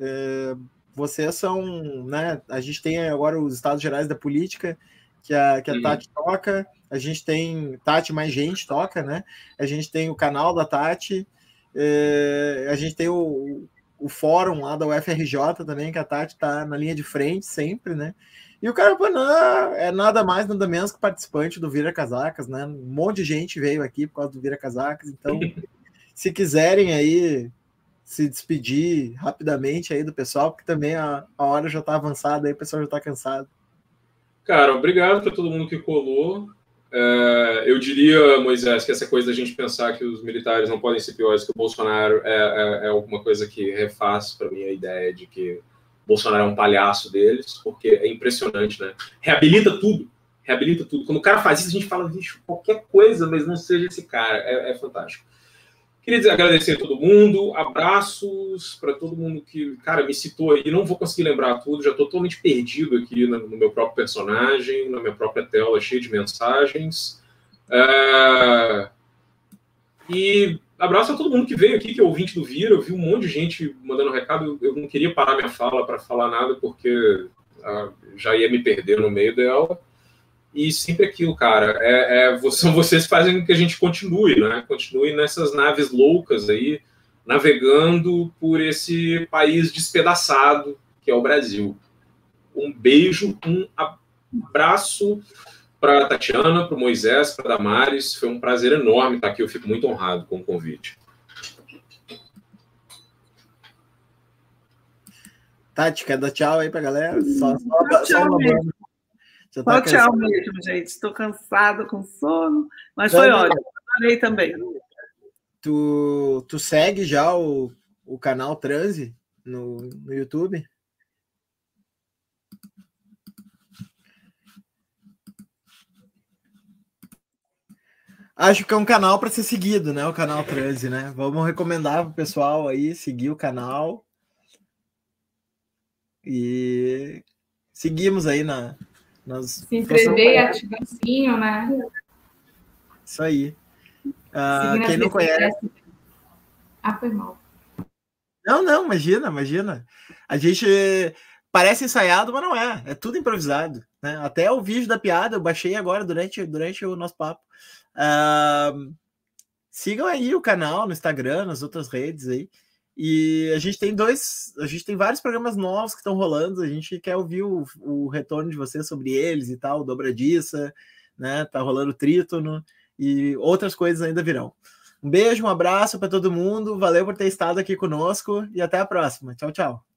É, vocês são, né? A gente tem agora os Estados Gerais da Política, que a, que a Tati toca, a gente tem Tati mais gente toca, né? A gente tem o canal da Tati, é, a gente tem o, o fórum lá da UFRJ também, que a Tati está na linha de frente sempre, né? E o Carapanã é nada mais, nada menos que participante do Vira Casacas, né? Um monte de gente veio aqui por causa do Vira Casacas, então se quiserem aí se despedir rapidamente aí do pessoal, porque também a, a hora já está avançada aí, o pessoal já está cansado. Cara, obrigado para todo mundo que colou. É, eu diria, Moisés, que essa coisa da gente pensar que os militares não podem ser piores que o Bolsonaro é, é, é alguma coisa que refaz para mim a ideia de que Bolsonaro é um palhaço deles, porque é impressionante, né? Reabilita tudo, reabilita tudo. Quando o cara faz isso, a gente fala, bicho, qualquer coisa, mas não seja esse cara. É, é fantástico. Queria agradecer a todo mundo, abraços para todo mundo que, cara, me citou aí. Não vou conseguir lembrar tudo, já estou totalmente perdido aqui no, no, meu próprio personagem, na minha própria tela, cheio de mensagens. É... E abraço a todo mundo que veio aqui, que é ouvinte do Vira. Eu vi um monte de gente mandando recado. Eu não queria parar minha fala para falar nada, porque ah, já ia me perder no meio dela. E sempre aquilo, cara, é, é, são vocês que fazem com que a gente continue, né? Continue nessas naves loucas aí, navegando por esse país despedaçado que é o Brasil. Um beijo, um abraço para Tatiana, para Moisés, para Damares. Foi um prazer enorme estar aqui. Eu fico muito honrado com o convite. Tati, quer dar tchau aí para galera? Só, só, tchau, só só tá tchau mesmo, gente. Estou cansada com sono, mas foi ótimo. Adorei também. Tu, tu segue já o, o canal Transe no, no YouTube? Acho que é um canal para ser seguido, né? O canal Transe, né? Vamos recomendar para o pessoal aí seguir o canal. E seguimos aí na, nós Se inscrever e ativar o sininho, né? Isso aí. Uh, quem não conhece. Ah, foi mal. Não, não, imagina, imagina. A gente parece ensaiado, mas não é. É tudo improvisado. Né? Até o vídeo da piada eu baixei agora durante, durante o nosso papo. Uh, sigam aí o canal no Instagram, nas outras redes aí. E a gente tem dois, a gente tem vários programas novos que estão rolando. A gente quer ouvir o, o retorno de vocês sobre eles e tal, dobradiça, né? Tá rolando trítono e outras coisas ainda virão. Um beijo, um abraço para todo mundo. Valeu por ter estado aqui conosco e até a próxima. Tchau, tchau.